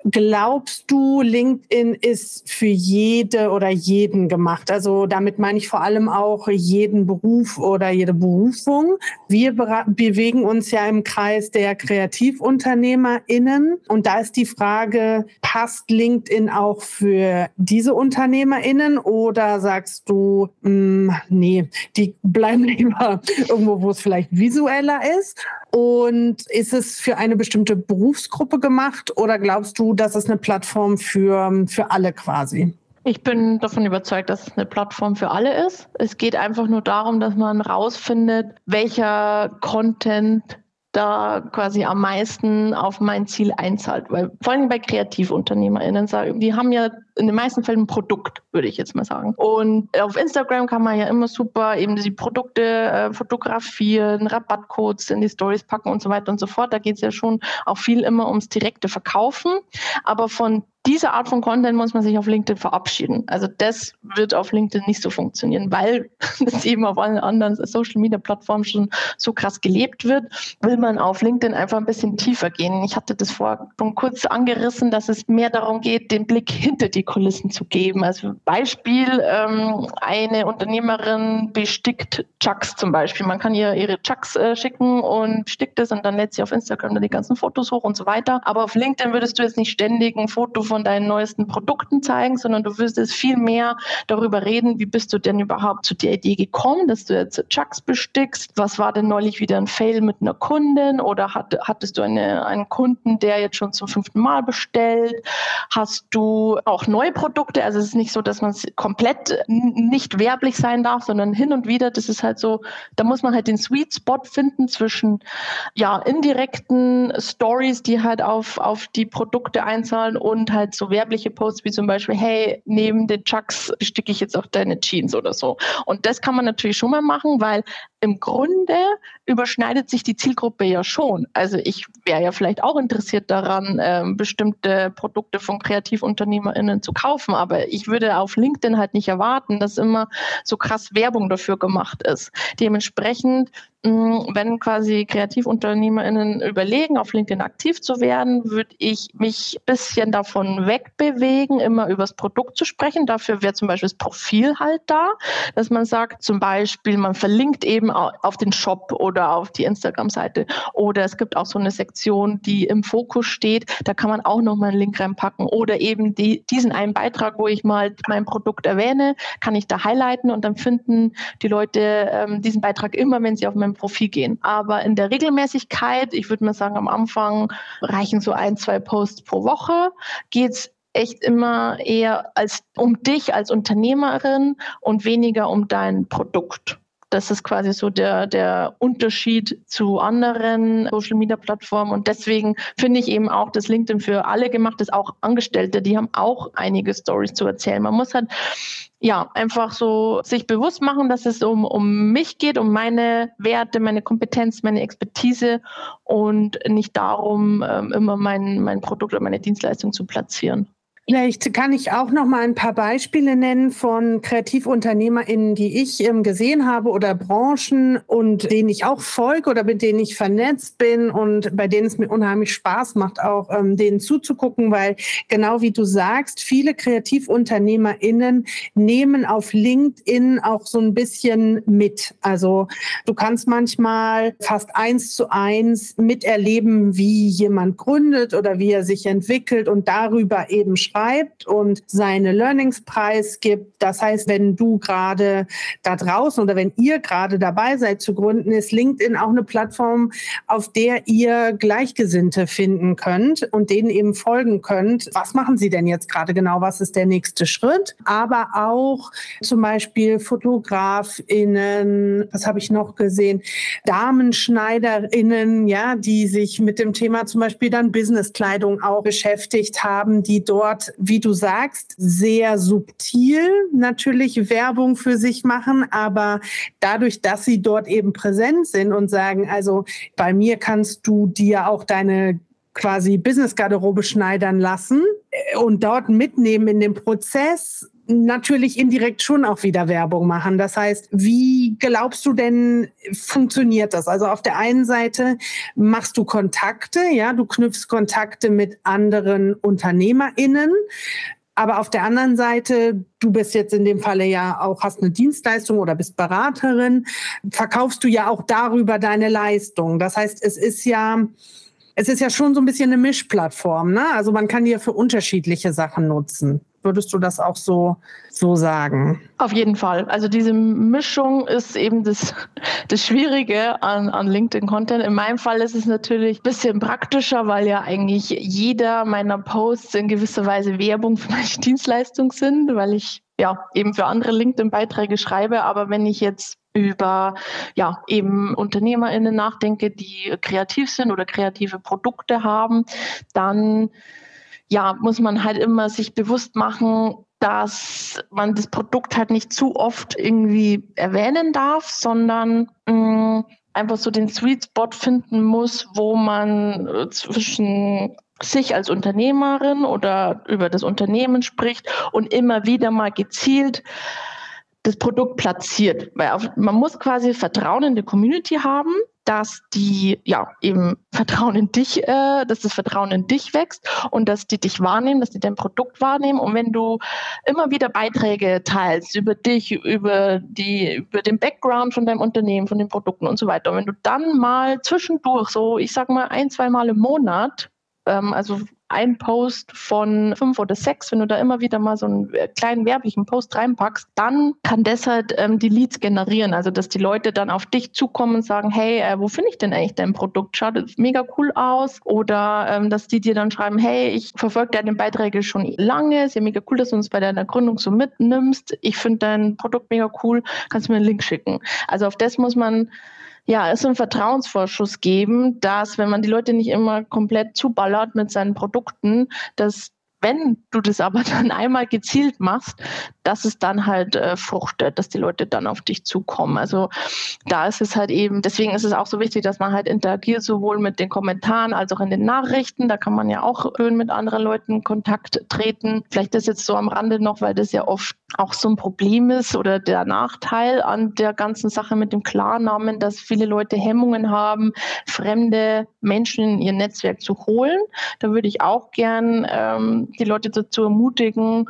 Glaubst du, LinkedIn ist für jede oder jeden gemacht? Also damit meine ich vor allem auch jeden Beruf oder jede Berufung. Wir bewegen uns ja im Kreis der KreativunternehmerInnen. Und da ist die Frage, passt LinkedIn auch für diese UnternehmerInnen oder sagst du, mh, hm, nee, die bleiben lieber irgendwo, wo es vielleicht visueller ist? Und ist es für eine bestimmte Berufsgruppe gemacht oder glaubst du, dass es eine Plattform für, für alle quasi? Ich bin davon überzeugt, dass es eine Plattform für alle ist. Es geht einfach nur darum, dass man rausfindet, welcher Content da quasi am meisten auf mein Ziel einzahlt. Weil vor allem bei KreativunternehmerInnen sagen, die haben ja in den meisten Fällen ein Produkt, würde ich jetzt mal sagen. Und auf Instagram kann man ja immer super eben die Produkte äh, fotografieren, Rabattcodes in die Stories packen und so weiter und so fort. Da geht es ja schon auch viel immer ums direkte Verkaufen. Aber von diese Art von Content muss man sich auf LinkedIn verabschieden. Also das wird auf LinkedIn nicht so funktionieren, weil das eben auf allen anderen Social Media Plattformen schon so krass gelebt wird, will man auf LinkedIn einfach ein bisschen tiefer gehen. Ich hatte das vor schon kurz angerissen, dass es mehr darum geht, den Blick hinter die Kulissen zu geben. Also Beispiel, ähm, eine Unternehmerin bestickt Chucks zum Beispiel. Man kann ihr ihre Chucks äh, schicken und bestickt es und dann lädt sie auf Instagram dann die ganzen Fotos hoch und so weiter. Aber auf LinkedIn würdest du jetzt nicht ständig ein Foto von deinen neuesten Produkten zeigen, sondern du würdest viel mehr darüber reden, wie bist du denn überhaupt zu der Idee gekommen, dass du jetzt Chucks bestickst. Was war denn neulich wieder ein Fail mit einer Kundin oder hat, hattest du eine, einen Kunden, der jetzt schon zum fünften Mal bestellt? Hast du auch neue Produkte? Also es ist nicht so, dass man komplett nicht werblich sein darf, sondern hin und wieder, das ist halt so, da muss man halt den Sweet Spot finden zwischen ja, indirekten Stories, die halt auf, auf die Produkte einzahlen und halt so werbliche Posts wie zum Beispiel, hey, neben den Chucks besticke ich jetzt auch deine Jeans oder so. Und das kann man natürlich schon mal machen, weil im Grunde überschneidet sich die Zielgruppe ja schon. Also ich wäre ja vielleicht auch interessiert daran, ähm, bestimmte Produkte von KreativunternehmerInnen zu kaufen, aber ich würde auf LinkedIn halt nicht erwarten, dass immer so krass Werbung dafür gemacht ist. Dementsprechend wenn quasi KreativunternehmerInnen überlegen, auf LinkedIn aktiv zu werden, würde ich mich ein bisschen davon wegbewegen, immer über das Produkt zu sprechen. Dafür wäre zum Beispiel das Profil halt da, dass man sagt, zum Beispiel, man verlinkt eben auf den Shop oder auf die Instagram-Seite. Oder es gibt auch so eine Sektion, die im Fokus steht. Da kann man auch nochmal einen Link reinpacken. Oder eben die, diesen einen Beitrag, wo ich mal mein Produkt erwähne, kann ich da highlighten und dann finden die Leute ähm, diesen Beitrag immer, wenn sie auf meinem Profil gehen. Aber in der Regelmäßigkeit, ich würde mal sagen, am Anfang reichen so ein, zwei Posts pro Woche, geht es echt immer eher als um dich als Unternehmerin und weniger um dein Produkt. Das ist quasi so der, der Unterschied zu anderen Social Media Plattformen. Und deswegen finde ich eben auch, dass LinkedIn für alle gemacht ist, auch Angestellte, die haben auch einige Stories zu erzählen. Man muss halt ja, einfach so sich bewusst machen, dass es um, um mich geht, um meine Werte, meine Kompetenz, meine Expertise und nicht darum, ähm, immer mein, mein Produkt oder meine Dienstleistung zu platzieren. Vielleicht kann ich auch noch mal ein paar Beispiele nennen von KreativunternehmerInnen, die ich ähm, gesehen habe oder Branchen und denen ich auch folge oder mit denen ich vernetzt bin und bei denen es mir unheimlich Spaß macht, auch ähm, denen zuzugucken, weil genau wie du sagst, viele KreativunternehmerInnen nehmen auf LinkedIn auch so ein bisschen mit. Also du kannst manchmal fast eins zu eins miterleben, wie jemand gründet oder wie er sich entwickelt und darüber eben schreibt und seine Learnings preisgibt. Das heißt, wenn du gerade da draußen oder wenn ihr gerade dabei seid zu gründen, ist LinkedIn auch eine Plattform, auf der ihr Gleichgesinnte finden könnt und denen eben folgen könnt. Was machen sie denn jetzt gerade genau? Was ist der nächste Schritt? Aber auch zum Beispiel FotografInnen, was habe ich noch gesehen? DamenschneiderInnen, ja, die sich mit dem Thema zum Beispiel dann Businesskleidung auch beschäftigt haben, die dort wie du sagst, sehr subtil natürlich Werbung für sich machen, aber dadurch, dass sie dort eben präsent sind und sagen, also bei mir kannst du dir auch deine quasi Business-Garderobe schneidern lassen äh, und dort mitnehmen in den Prozess, natürlich indirekt schon auch wieder Werbung machen. Das heißt, wie glaubst du denn, funktioniert das? Also auf der einen Seite machst du Kontakte, ja, du knüpfst Kontakte mit anderen UnternehmerInnen. Aber auf der anderen Seite, du bist jetzt in dem Falle ja auch, hast eine Dienstleistung oder bist Beraterin, verkaufst du ja auch darüber deine Leistung. Das heißt, es ist ja, es ist ja schon so ein bisschen eine Mischplattform, ne? Also man kann die ja für unterschiedliche Sachen nutzen. Würdest du das auch so, so sagen? Auf jeden Fall. Also diese Mischung ist eben das, das Schwierige an, an LinkedIn-Content. In meinem Fall ist es natürlich ein bisschen praktischer, weil ja eigentlich jeder meiner Posts in gewisser Weise Werbung für meine Dienstleistung sind, weil ich ja eben für andere LinkedIn-Beiträge schreibe. Aber wenn ich jetzt über ja eben UnternehmerInnen nachdenke, die kreativ sind oder kreative Produkte haben, dann ja, muss man halt immer sich bewusst machen, dass man das Produkt halt nicht zu oft irgendwie erwähnen darf, sondern mh, mm, einfach so den Sweet Spot finden muss, wo man äh, zwischen sich als Unternehmerin oder über das Unternehmen spricht und immer wieder mal gezielt das Produkt platziert. Weil auf, man muss quasi Vertrauen in die Community haben, dass die ja eben Vertrauen in dich, äh, dass das Vertrauen in dich wächst und dass die dich wahrnehmen, dass die dein Produkt wahrnehmen. Und wenn du immer wieder Beiträge teilst über dich, über die, über den Background von deinem Unternehmen, von den Produkten und so weiter, und wenn du dann mal zwischendurch so, ich sag mal ein, zwei Mal im Monat ähm, also ein Post von fünf oder sechs, wenn du da immer wieder mal so einen äh, kleinen werblichen Post reinpackst, dann kann das halt ähm, die Leads generieren. Also, dass die Leute dann auf dich zukommen und sagen, hey, äh, wo finde ich denn eigentlich dein Produkt? Schaut mega cool aus. Oder ähm, dass die dir dann schreiben, hey, ich verfolge deine Beiträge schon lange. Ist ja mega cool, dass du uns bei deiner Gründung so mitnimmst. Ich finde dein Produkt mega cool. Kannst du mir einen Link schicken? Also, auf das muss man ja, es einen Vertrauensvorschuss geben, dass wenn man die Leute nicht immer komplett zuballert mit seinen Produkten, dass wenn du das aber dann einmal gezielt machst, dass es dann halt äh, fruchtet, dass die Leute dann auf dich zukommen. Also da ist es halt eben, deswegen ist es auch so wichtig, dass man halt interagiert, sowohl mit den Kommentaren als auch in den Nachrichten. Da kann man ja auch schön mit anderen Leuten in Kontakt treten. Vielleicht ist jetzt so am Rande noch, weil das ja oft auch so ein Problem ist oder der Nachteil an der ganzen Sache mit dem Klarnamen, dass viele Leute Hemmungen haben, fremde Menschen in ihr Netzwerk zu holen. Da würde ich auch gern ähm, die Leute dazu ermutigen,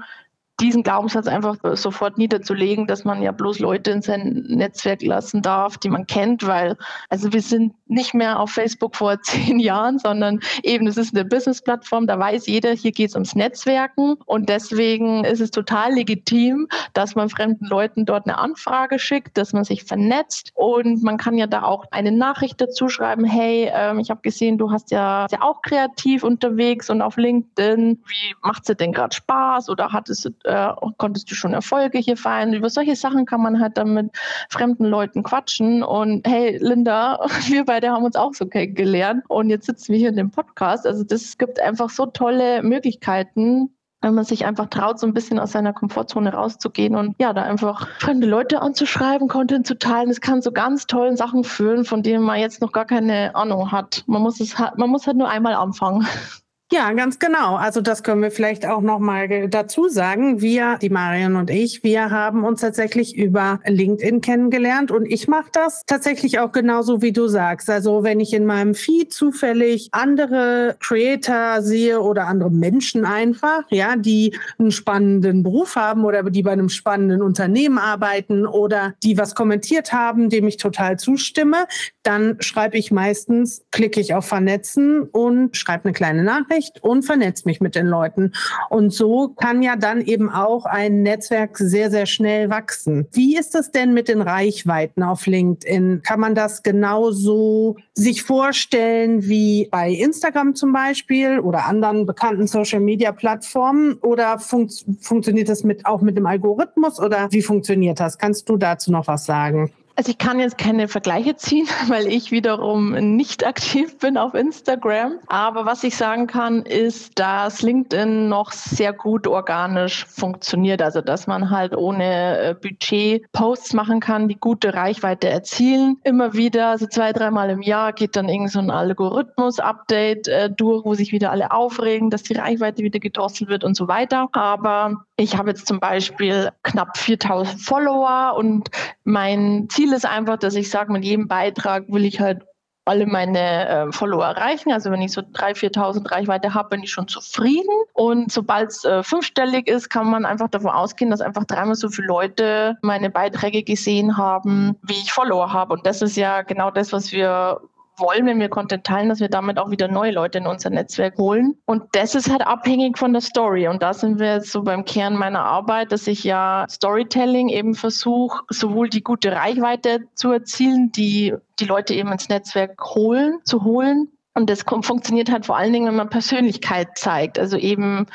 diesen Glaubenssatz einfach sofort niederzulegen, dass man ja bloß Leute in sein Netzwerk lassen darf, die man kennt, weil also wir sind nicht mehr auf Facebook vor zehn Jahren, sondern eben es ist eine Business-Plattform, da weiß jeder, hier geht es ums Netzwerken. Und deswegen ist es total legitim, dass man fremden Leuten dort eine Anfrage schickt, dass man sich vernetzt. Und man kann ja da auch eine Nachricht dazu schreiben, hey, ähm, ich habe gesehen, du hast ja, ja auch kreativ unterwegs und auf LinkedIn, wie macht es denn gerade Spaß oder hat es äh, konntest du schon Erfolge hier feiern? Über solche Sachen kann man halt dann mit fremden Leuten quatschen. Und hey, Linda, wir beide haben uns auch so kennengelernt und jetzt sitzen wir hier in dem Podcast. Also das gibt einfach so tolle Möglichkeiten, wenn man sich einfach traut, so ein bisschen aus seiner Komfortzone rauszugehen und ja, da einfach fremde Leute anzuschreiben, Content zu teilen. Das kann zu ganz tollen Sachen führen, von denen man jetzt noch gar keine Ahnung hat. Man muss es, man muss halt nur einmal anfangen. Ja, ganz genau. Also das können wir vielleicht auch noch mal dazu sagen. Wir, die Marion und ich, wir haben uns tatsächlich über LinkedIn kennengelernt und ich mache das tatsächlich auch genauso wie du sagst. Also wenn ich in meinem Feed zufällig andere Creator sehe oder andere Menschen einfach, ja, die einen spannenden Beruf haben oder die bei einem spannenden Unternehmen arbeiten oder die was kommentiert haben, dem ich total zustimme, dann schreibe ich meistens, klicke ich auf Vernetzen und schreibe eine kleine Nachricht und vernetze mich mit den Leuten. Und so kann ja dann eben auch ein Netzwerk sehr, sehr schnell wachsen. Wie ist es denn mit den Reichweiten auf LinkedIn? Kann man das genauso sich vorstellen wie bei Instagram zum Beispiel oder anderen bekannten Social-Media-Plattformen? Oder fun funktioniert das mit, auch mit dem Algorithmus oder wie funktioniert das? Kannst du dazu noch was sagen? Also ich kann jetzt keine Vergleiche ziehen, weil ich wiederum nicht aktiv bin auf Instagram. Aber was ich sagen kann, ist, dass LinkedIn noch sehr gut organisch funktioniert. Also dass man halt ohne äh, Budget Posts machen kann, die gute Reichweite erzielen. Immer wieder, also zwei, dreimal im Jahr geht dann irgend so ein Algorithmus-Update äh, durch, wo sich wieder alle aufregen, dass die Reichweite wieder gedrosselt wird und so weiter. Aber ich habe jetzt zum Beispiel knapp 4000 Follower und mein Ziel ist einfach, dass ich sage, mit jedem Beitrag will ich halt alle meine äh, Follower erreichen. Also wenn ich so 3.000, 4.000 Reichweite habe, bin ich schon zufrieden. Und sobald es äh, fünfstellig ist, kann man einfach davon ausgehen, dass einfach dreimal so viele Leute meine Beiträge gesehen haben, wie ich Follower habe. Und das ist ja genau das, was wir wollen, wenn wir Content teilen, dass wir damit auch wieder neue Leute in unser Netzwerk holen. Und das ist halt abhängig von der Story. Und da sind wir jetzt so beim Kern meiner Arbeit, dass ich ja Storytelling eben versuche, sowohl die gute Reichweite zu erzielen, die die Leute eben ins Netzwerk holen, zu holen. Und das funktioniert halt vor allen Dingen, wenn man Persönlichkeit zeigt. Also eben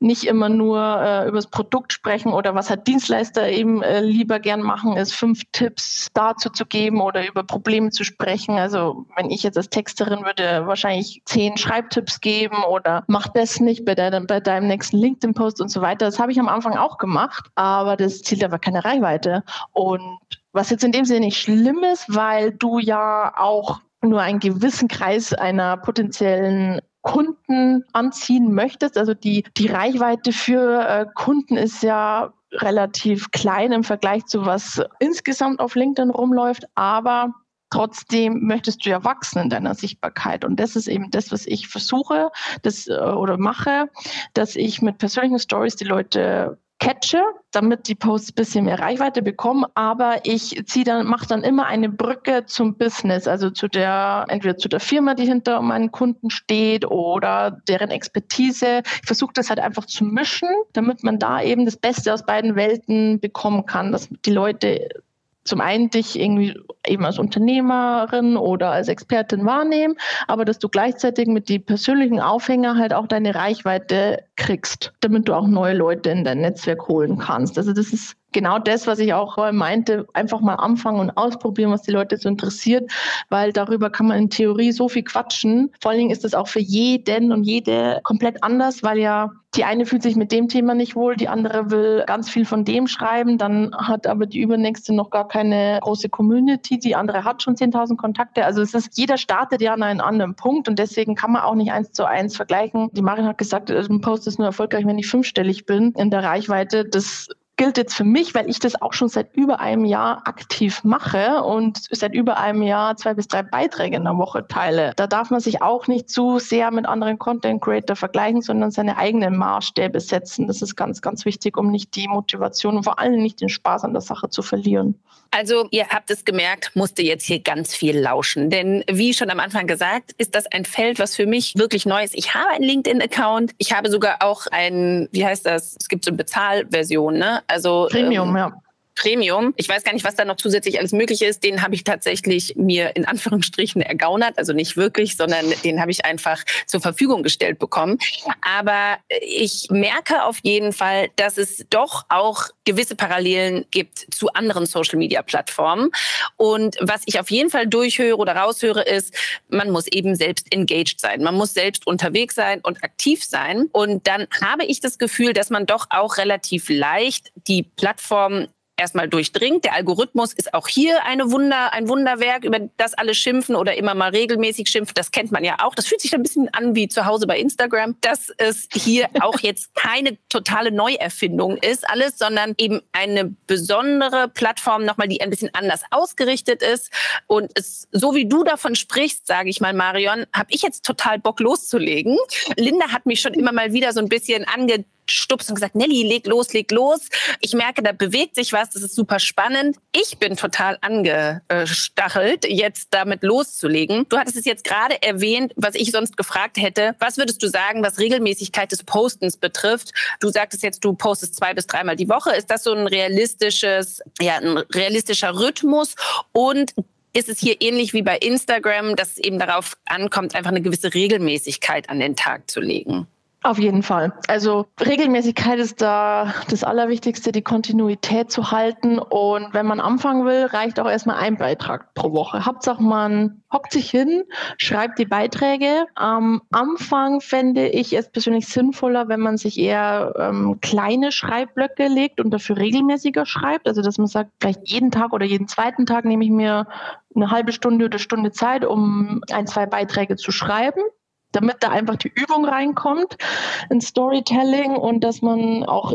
nicht immer nur äh, über das Produkt sprechen oder was halt Dienstleister eben äh, lieber gern machen, ist fünf Tipps dazu zu geben oder über Probleme zu sprechen. Also wenn ich jetzt als Texterin würde wahrscheinlich zehn Schreibtipps geben oder mach das nicht bei, de bei deinem nächsten LinkedIn-Post und so weiter. Das habe ich am Anfang auch gemacht, aber das zielt aber keine Reichweite. Und was jetzt in dem Sinne nicht schlimm ist, weil du ja auch nur einen gewissen Kreis einer potenziellen Kunden anziehen möchtest. Also die, die Reichweite für äh, Kunden ist ja relativ klein im Vergleich zu was insgesamt auf LinkedIn rumläuft, aber Trotzdem möchtest du ja wachsen in deiner Sichtbarkeit. Und das ist eben das, was ich versuche das, äh, oder mache, dass ich mit persönlichen Stories die Leute catche, damit die Posts ein bisschen mehr Reichweite bekommen. Aber ich ziehe dann, mache dann immer eine Brücke zum Business, also zu der, entweder zu der Firma, die hinter meinen Kunden steht oder deren Expertise. Ich versuche das halt einfach zu mischen, damit man da eben das Beste aus beiden Welten bekommen kann, dass die Leute zum einen dich irgendwie eben als Unternehmerin oder als Expertin wahrnehmen, aber dass du gleichzeitig mit die persönlichen Aufhänger halt auch deine Reichweite kriegst, damit du auch neue Leute in dein Netzwerk holen kannst. Also das ist genau das, was ich auch meinte, einfach mal anfangen und ausprobieren, was die Leute so interessiert, weil darüber kann man in Theorie so viel quatschen. Vor allen Dingen ist das auch für jeden und jede komplett anders, weil ja die eine fühlt sich mit dem Thema nicht wohl, die andere will ganz viel von dem schreiben, dann hat aber die übernächste noch gar keine große Community, die andere hat schon 10.000 Kontakte. Also es ist, jeder startet ja an einem anderen Punkt und deswegen kann man auch nicht eins zu eins vergleichen. Die Marin hat gesagt, ein Post ist nur erfolgreich, wenn ich fünfstellig bin in der Reichweite. Das gilt jetzt für mich, weil ich das auch schon seit über einem Jahr aktiv mache und seit über einem Jahr zwei bis drei Beiträge in der Woche teile. Da darf man sich auch nicht zu sehr mit anderen Content Creator vergleichen, sondern seine eigenen Maßstäbe setzen. Das ist ganz, ganz wichtig, um nicht die Motivation und vor allem nicht den Spaß an der Sache zu verlieren. Also ihr habt es gemerkt, musste jetzt hier ganz viel lauschen. Denn wie schon am Anfang gesagt, ist das ein Feld, was für mich wirklich neu ist. Ich habe einen LinkedIn-Account. Ich habe sogar auch ein, wie heißt das? Es gibt so eine Bezahlversion, ne? Also Premium, ähm, ja. Premium. Ich weiß gar nicht, was da noch zusätzlich alles möglich ist. Den habe ich tatsächlich mir in Anführungsstrichen ergaunert. Also nicht wirklich, sondern den habe ich einfach zur Verfügung gestellt bekommen. Aber ich merke auf jeden Fall, dass es doch auch gewisse Parallelen gibt zu anderen Social-Media-Plattformen. Und was ich auf jeden Fall durchhöre oder raushöre, ist, man muss eben selbst engaged sein. Man muss selbst unterwegs sein und aktiv sein. Und dann habe ich das Gefühl, dass man doch auch relativ leicht die Plattform erstmal durchdringt. Der Algorithmus ist auch hier eine Wunder, ein Wunderwerk, über das alle schimpfen oder immer mal regelmäßig schimpfen. Das kennt man ja auch. Das fühlt sich ein bisschen an wie zu Hause bei Instagram, dass es hier auch jetzt keine totale Neuerfindung ist, alles, sondern eben eine besondere Plattform nochmal, die ein bisschen anders ausgerichtet ist. Und es, so wie du davon sprichst, sage ich mal, Marion, habe ich jetzt total Bock loszulegen. Linda hat mich schon immer mal wieder so ein bisschen ange gestupst und gesagt, Nelly, leg los, leg los. Ich merke, da bewegt sich was, das ist super spannend. Ich bin total angestachelt, jetzt damit loszulegen. Du hattest es jetzt gerade erwähnt, was ich sonst gefragt hätte. Was würdest du sagen, was Regelmäßigkeit des Postens betrifft? Du sagtest jetzt, du postest zwei bis dreimal die Woche. Ist das so ein realistisches, ja, ein realistischer Rhythmus? Und ist es hier ähnlich wie bei Instagram, dass es eben darauf ankommt, einfach eine gewisse Regelmäßigkeit an den Tag zu legen? Auf jeden Fall. Also Regelmäßigkeit ist da das Allerwichtigste, die Kontinuität zu halten. Und wenn man anfangen will, reicht auch erstmal ein Beitrag pro Woche. Hauptsache man hockt sich hin, schreibt die Beiträge. Am Anfang fände ich es persönlich sinnvoller, wenn man sich eher ähm, kleine Schreibblöcke legt und dafür regelmäßiger schreibt. Also dass man sagt, vielleicht jeden Tag oder jeden zweiten Tag nehme ich mir eine halbe Stunde oder Stunde Zeit, um ein, zwei Beiträge zu schreiben damit da einfach die Übung reinkommt in Storytelling und dass man auch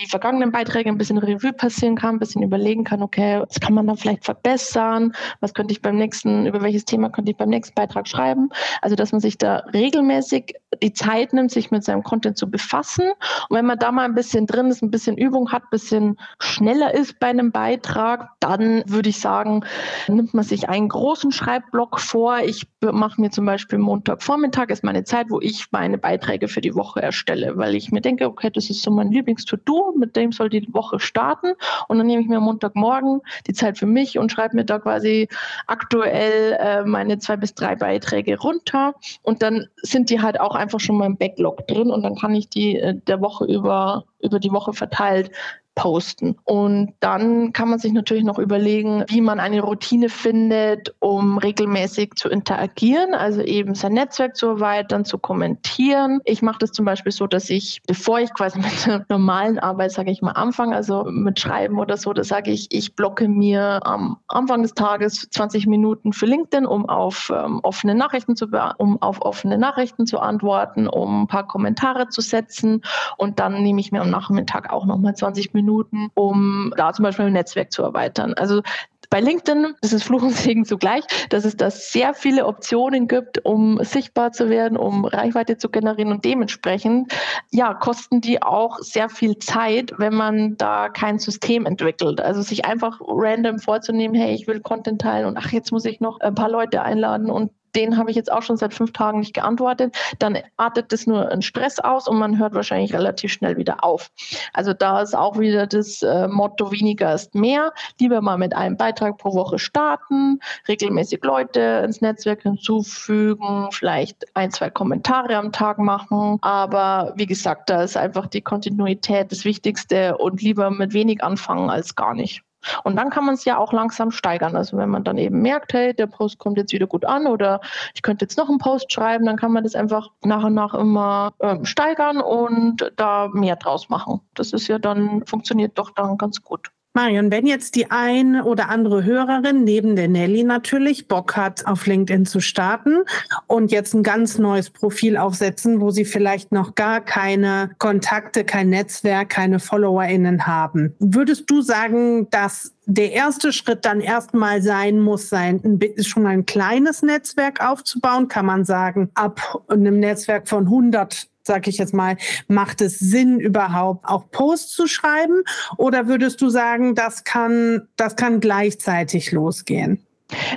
die vergangenen Beiträge ein bisschen Revue passieren kann, ein bisschen überlegen kann, okay, was kann man da vielleicht verbessern, was könnte ich beim nächsten, über welches Thema könnte ich beim nächsten Beitrag schreiben. Also, dass man sich da regelmäßig die Zeit nimmt, sich mit seinem Content zu befassen. Und wenn man da mal ein bisschen drin ist, ein bisschen Übung hat, ein bisschen schneller ist bei einem Beitrag, dann würde ich sagen, nimmt man sich einen großen Schreibblock vor. Ich mache mir zum Beispiel Montagvormittag ist meine Zeit, wo ich meine Beiträge für die Woche erstelle, weil ich mir denke, okay, das ist so mein Lieblings-To-Do mit dem soll die Woche starten. Und dann nehme ich mir Montagmorgen die Zeit für mich und schreibe mir da quasi aktuell äh, meine zwei bis drei Beiträge runter. Und dann sind die halt auch einfach schon mal im Backlog drin und dann kann ich die äh, der Woche über, über die Woche verteilt posten. Und dann kann man sich natürlich noch überlegen, wie man eine Routine findet, um regelmäßig zu interagieren, also eben sein Netzwerk zu erweitern, zu kommentieren. Ich mache das zum Beispiel so, dass ich, bevor ich quasi mit der normalen Arbeit, sage ich mal, anfange, also mit Schreiben oder so, da sage ich, ich blocke mir am Anfang des Tages 20 Minuten für LinkedIn, um auf ähm, offene Nachrichten zu um auf offene Nachrichten zu antworten, um ein paar Kommentare zu setzen und dann nehme ich mir am Nachmittag auch nochmal 20 Minuten Minuten, um da zum Beispiel ein Netzwerk zu erweitern. Also bei LinkedIn ist Fluch und Segen zugleich, dass es da sehr viele Optionen gibt, um sichtbar zu werden, um Reichweite zu generieren und dementsprechend ja, kosten die auch sehr viel Zeit, wenn man da kein System entwickelt. Also sich einfach random vorzunehmen, hey, ich will Content teilen und ach, jetzt muss ich noch ein paar Leute einladen und den habe ich jetzt auch schon seit fünf Tagen nicht geantwortet, dann artet das nur einen Stress aus und man hört wahrscheinlich relativ schnell wieder auf. Also da ist auch wieder das äh, Motto weniger ist mehr. Lieber mal mit einem Beitrag pro Woche starten, regelmäßig Leute ins Netzwerk hinzufügen, vielleicht ein, zwei Kommentare am Tag machen. Aber wie gesagt, da ist einfach die Kontinuität das Wichtigste und lieber mit wenig anfangen als gar nicht. Und dann kann man es ja auch langsam steigern. Also wenn man dann eben merkt, hey, der Post kommt jetzt wieder gut an oder ich könnte jetzt noch einen Post schreiben, dann kann man das einfach nach und nach immer äh, steigern und da mehr draus machen. Das ist ja dann, funktioniert doch dann ganz gut. Marion, wenn jetzt die eine oder andere Hörerin neben der Nelly natürlich Bock hat, auf LinkedIn zu starten und jetzt ein ganz neues Profil aufsetzen, wo sie vielleicht noch gar keine Kontakte, kein Netzwerk, keine FollowerInnen haben, würdest du sagen, dass der erste Schritt dann erstmal sein muss, sein, schon ein kleines Netzwerk aufzubauen, kann man sagen, ab einem Netzwerk von 100 sag ich jetzt mal, macht es Sinn überhaupt auch Posts zu schreiben? Oder würdest du sagen, das kann, das kann gleichzeitig losgehen?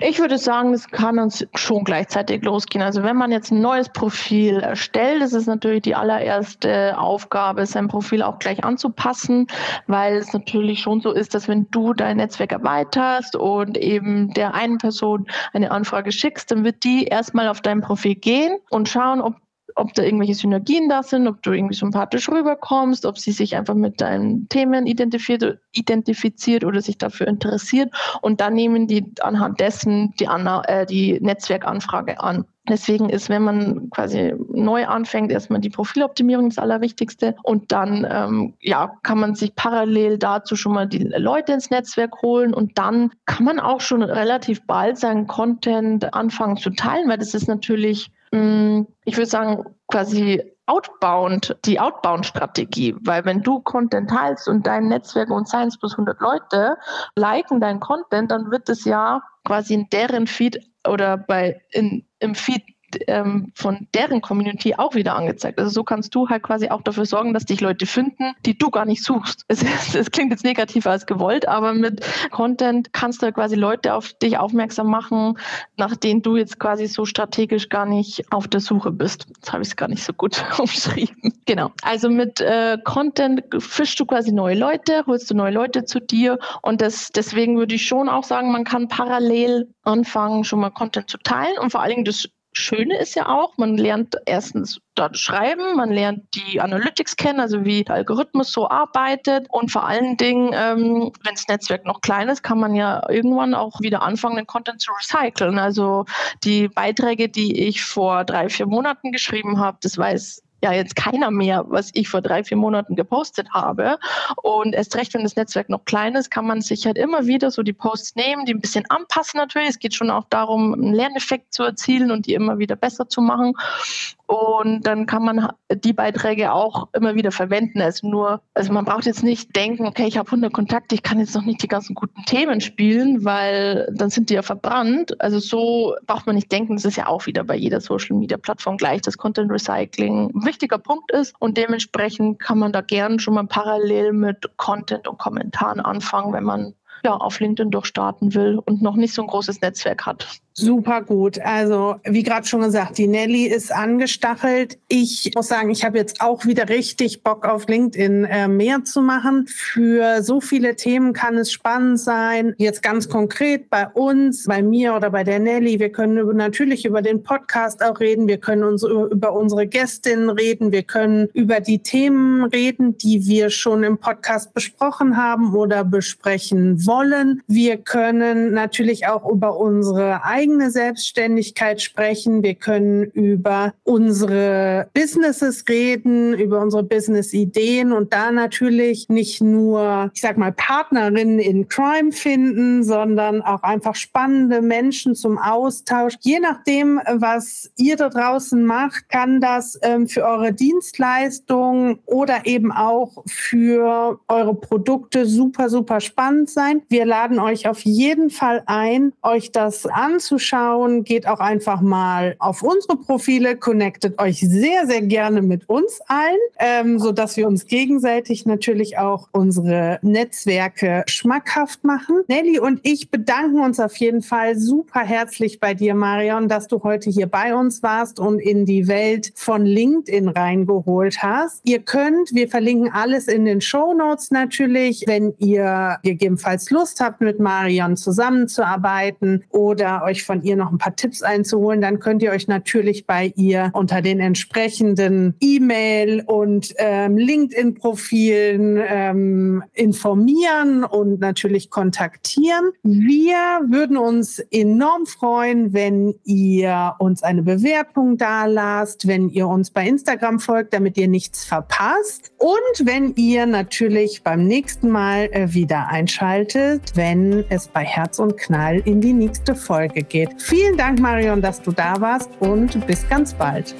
Ich würde sagen, es kann uns schon gleichzeitig losgehen. Also wenn man jetzt ein neues Profil erstellt, ist es natürlich die allererste Aufgabe, sein Profil auch gleich anzupassen, weil es natürlich schon so ist, dass wenn du dein Netzwerk erweiterst und eben der einen Person eine Anfrage schickst, dann wird die erstmal auf dein Profil gehen und schauen, ob ob da irgendwelche Synergien da sind, ob du irgendwie sympathisch rüberkommst, ob sie sich einfach mit deinen Themen identifiziert, identifiziert oder sich dafür interessiert. Und dann nehmen die anhand dessen die, Anna, äh, die Netzwerkanfrage an. Deswegen ist, wenn man quasi neu anfängt, erstmal die Profiloptimierung das Allerwichtigste und dann ähm, ja, kann man sich parallel dazu schon mal die Leute ins Netzwerk holen und dann kann man auch schon relativ bald seinen Content anfangen zu teilen, weil das ist natürlich ich würde sagen, quasi outbound, die Outbound-Strategie, weil wenn du Content teilst und dein Netzwerk und Science plus 100 Leute liken deinen Content, dann wird es ja quasi in deren Feed oder bei in, im Feed ähm, von deren Community auch wieder angezeigt. Also so kannst du halt quasi auch dafür sorgen, dass dich Leute finden, die du gar nicht suchst. Es, es klingt jetzt negativer als gewollt, aber mit Content kannst du quasi Leute auf dich aufmerksam machen, nach denen du jetzt quasi so strategisch gar nicht auf der Suche bist. Jetzt habe ich es gar nicht so gut umschrieben. Genau. Also mit äh, Content fischst du quasi neue Leute, holst du neue Leute zu dir und das, deswegen würde ich schon auch sagen, man kann parallel anfangen, schon mal Content zu teilen und vor allen Dingen das Schöne ist ja auch, man lernt erstens dort schreiben, man lernt die Analytics kennen, also wie der Algorithmus so arbeitet und vor allen Dingen, ähm, wenn das Netzwerk noch klein ist, kann man ja irgendwann auch wieder anfangen, den Content zu recyceln. Also die Beiträge, die ich vor drei, vier Monaten geschrieben habe, das weiß ja jetzt keiner mehr, was ich vor drei, vier Monaten gepostet habe. Und erst recht, wenn das Netzwerk noch klein ist, kann man sich halt immer wieder so die Posts nehmen, die ein bisschen anpassen natürlich. Es geht schon auch darum, einen Lerneffekt zu erzielen und die immer wieder besser zu machen. Und dann kann man die Beiträge auch immer wieder verwenden. Also nur, also man braucht jetzt nicht denken, okay, ich habe 100 Kontakte, ich kann jetzt noch nicht die ganzen guten Themen spielen, weil dann sind die ja verbrannt. Also so braucht man nicht denken, das ist ja auch wieder bei jeder Social Media Plattform gleich, dass Content Recycling wichtiger Punkt ist. Und dementsprechend kann man da gern schon mal parallel mit Content und Kommentaren anfangen, wenn man ja, auf LinkedIn durchstarten will und noch nicht so ein großes Netzwerk hat. Super gut. Also, wie gerade schon gesagt, die Nelly ist angestachelt. Ich muss sagen, ich habe jetzt auch wieder richtig Bock auf LinkedIn äh, mehr zu machen. Für so viele Themen kann es spannend sein. Jetzt ganz konkret bei uns, bei mir oder bei der Nelly. Wir können natürlich über den Podcast auch reden. Wir können uns über, über unsere Gästinnen reden. Wir können über die Themen reden, die wir schon im Podcast besprochen haben oder besprechen wollen wollen. Wir können natürlich auch über unsere eigene Selbstständigkeit sprechen. Wir können über unsere Businesses reden, über unsere Business-Ideen und da natürlich nicht nur, ich sag mal, Partnerinnen in Crime finden, sondern auch einfach spannende Menschen zum Austausch. Je nachdem, was ihr da draußen macht, kann das ähm, für eure Dienstleistung oder eben auch für eure Produkte super, super spannend sein. Wir laden euch auf jeden Fall ein, euch das anzuschauen. Geht auch einfach mal auf unsere Profile, connectet euch sehr, sehr gerne mit uns allen, ähm, so dass wir uns gegenseitig natürlich auch unsere Netzwerke schmackhaft machen. Nelly und ich bedanken uns auf jeden Fall super herzlich bei dir, Marion, dass du heute hier bei uns warst und in die Welt von LinkedIn reingeholt hast. Ihr könnt, wir verlinken alles in den Show Notes natürlich, wenn ihr gegebenenfalls Lust habt, mit Marion zusammenzuarbeiten oder euch von ihr noch ein paar Tipps einzuholen, dann könnt ihr euch natürlich bei ihr unter den entsprechenden E-Mail und ähm, LinkedIn-Profilen ähm, informieren und natürlich kontaktieren. Wir würden uns enorm freuen, wenn ihr uns eine Bewertung da lasst, wenn ihr uns bei Instagram folgt, damit ihr nichts verpasst und wenn ihr natürlich beim nächsten Mal äh, wieder einschaltet, wenn es bei Herz und Knall in die nächste Folge geht. Vielen Dank, Marion, dass du da warst und bis ganz bald.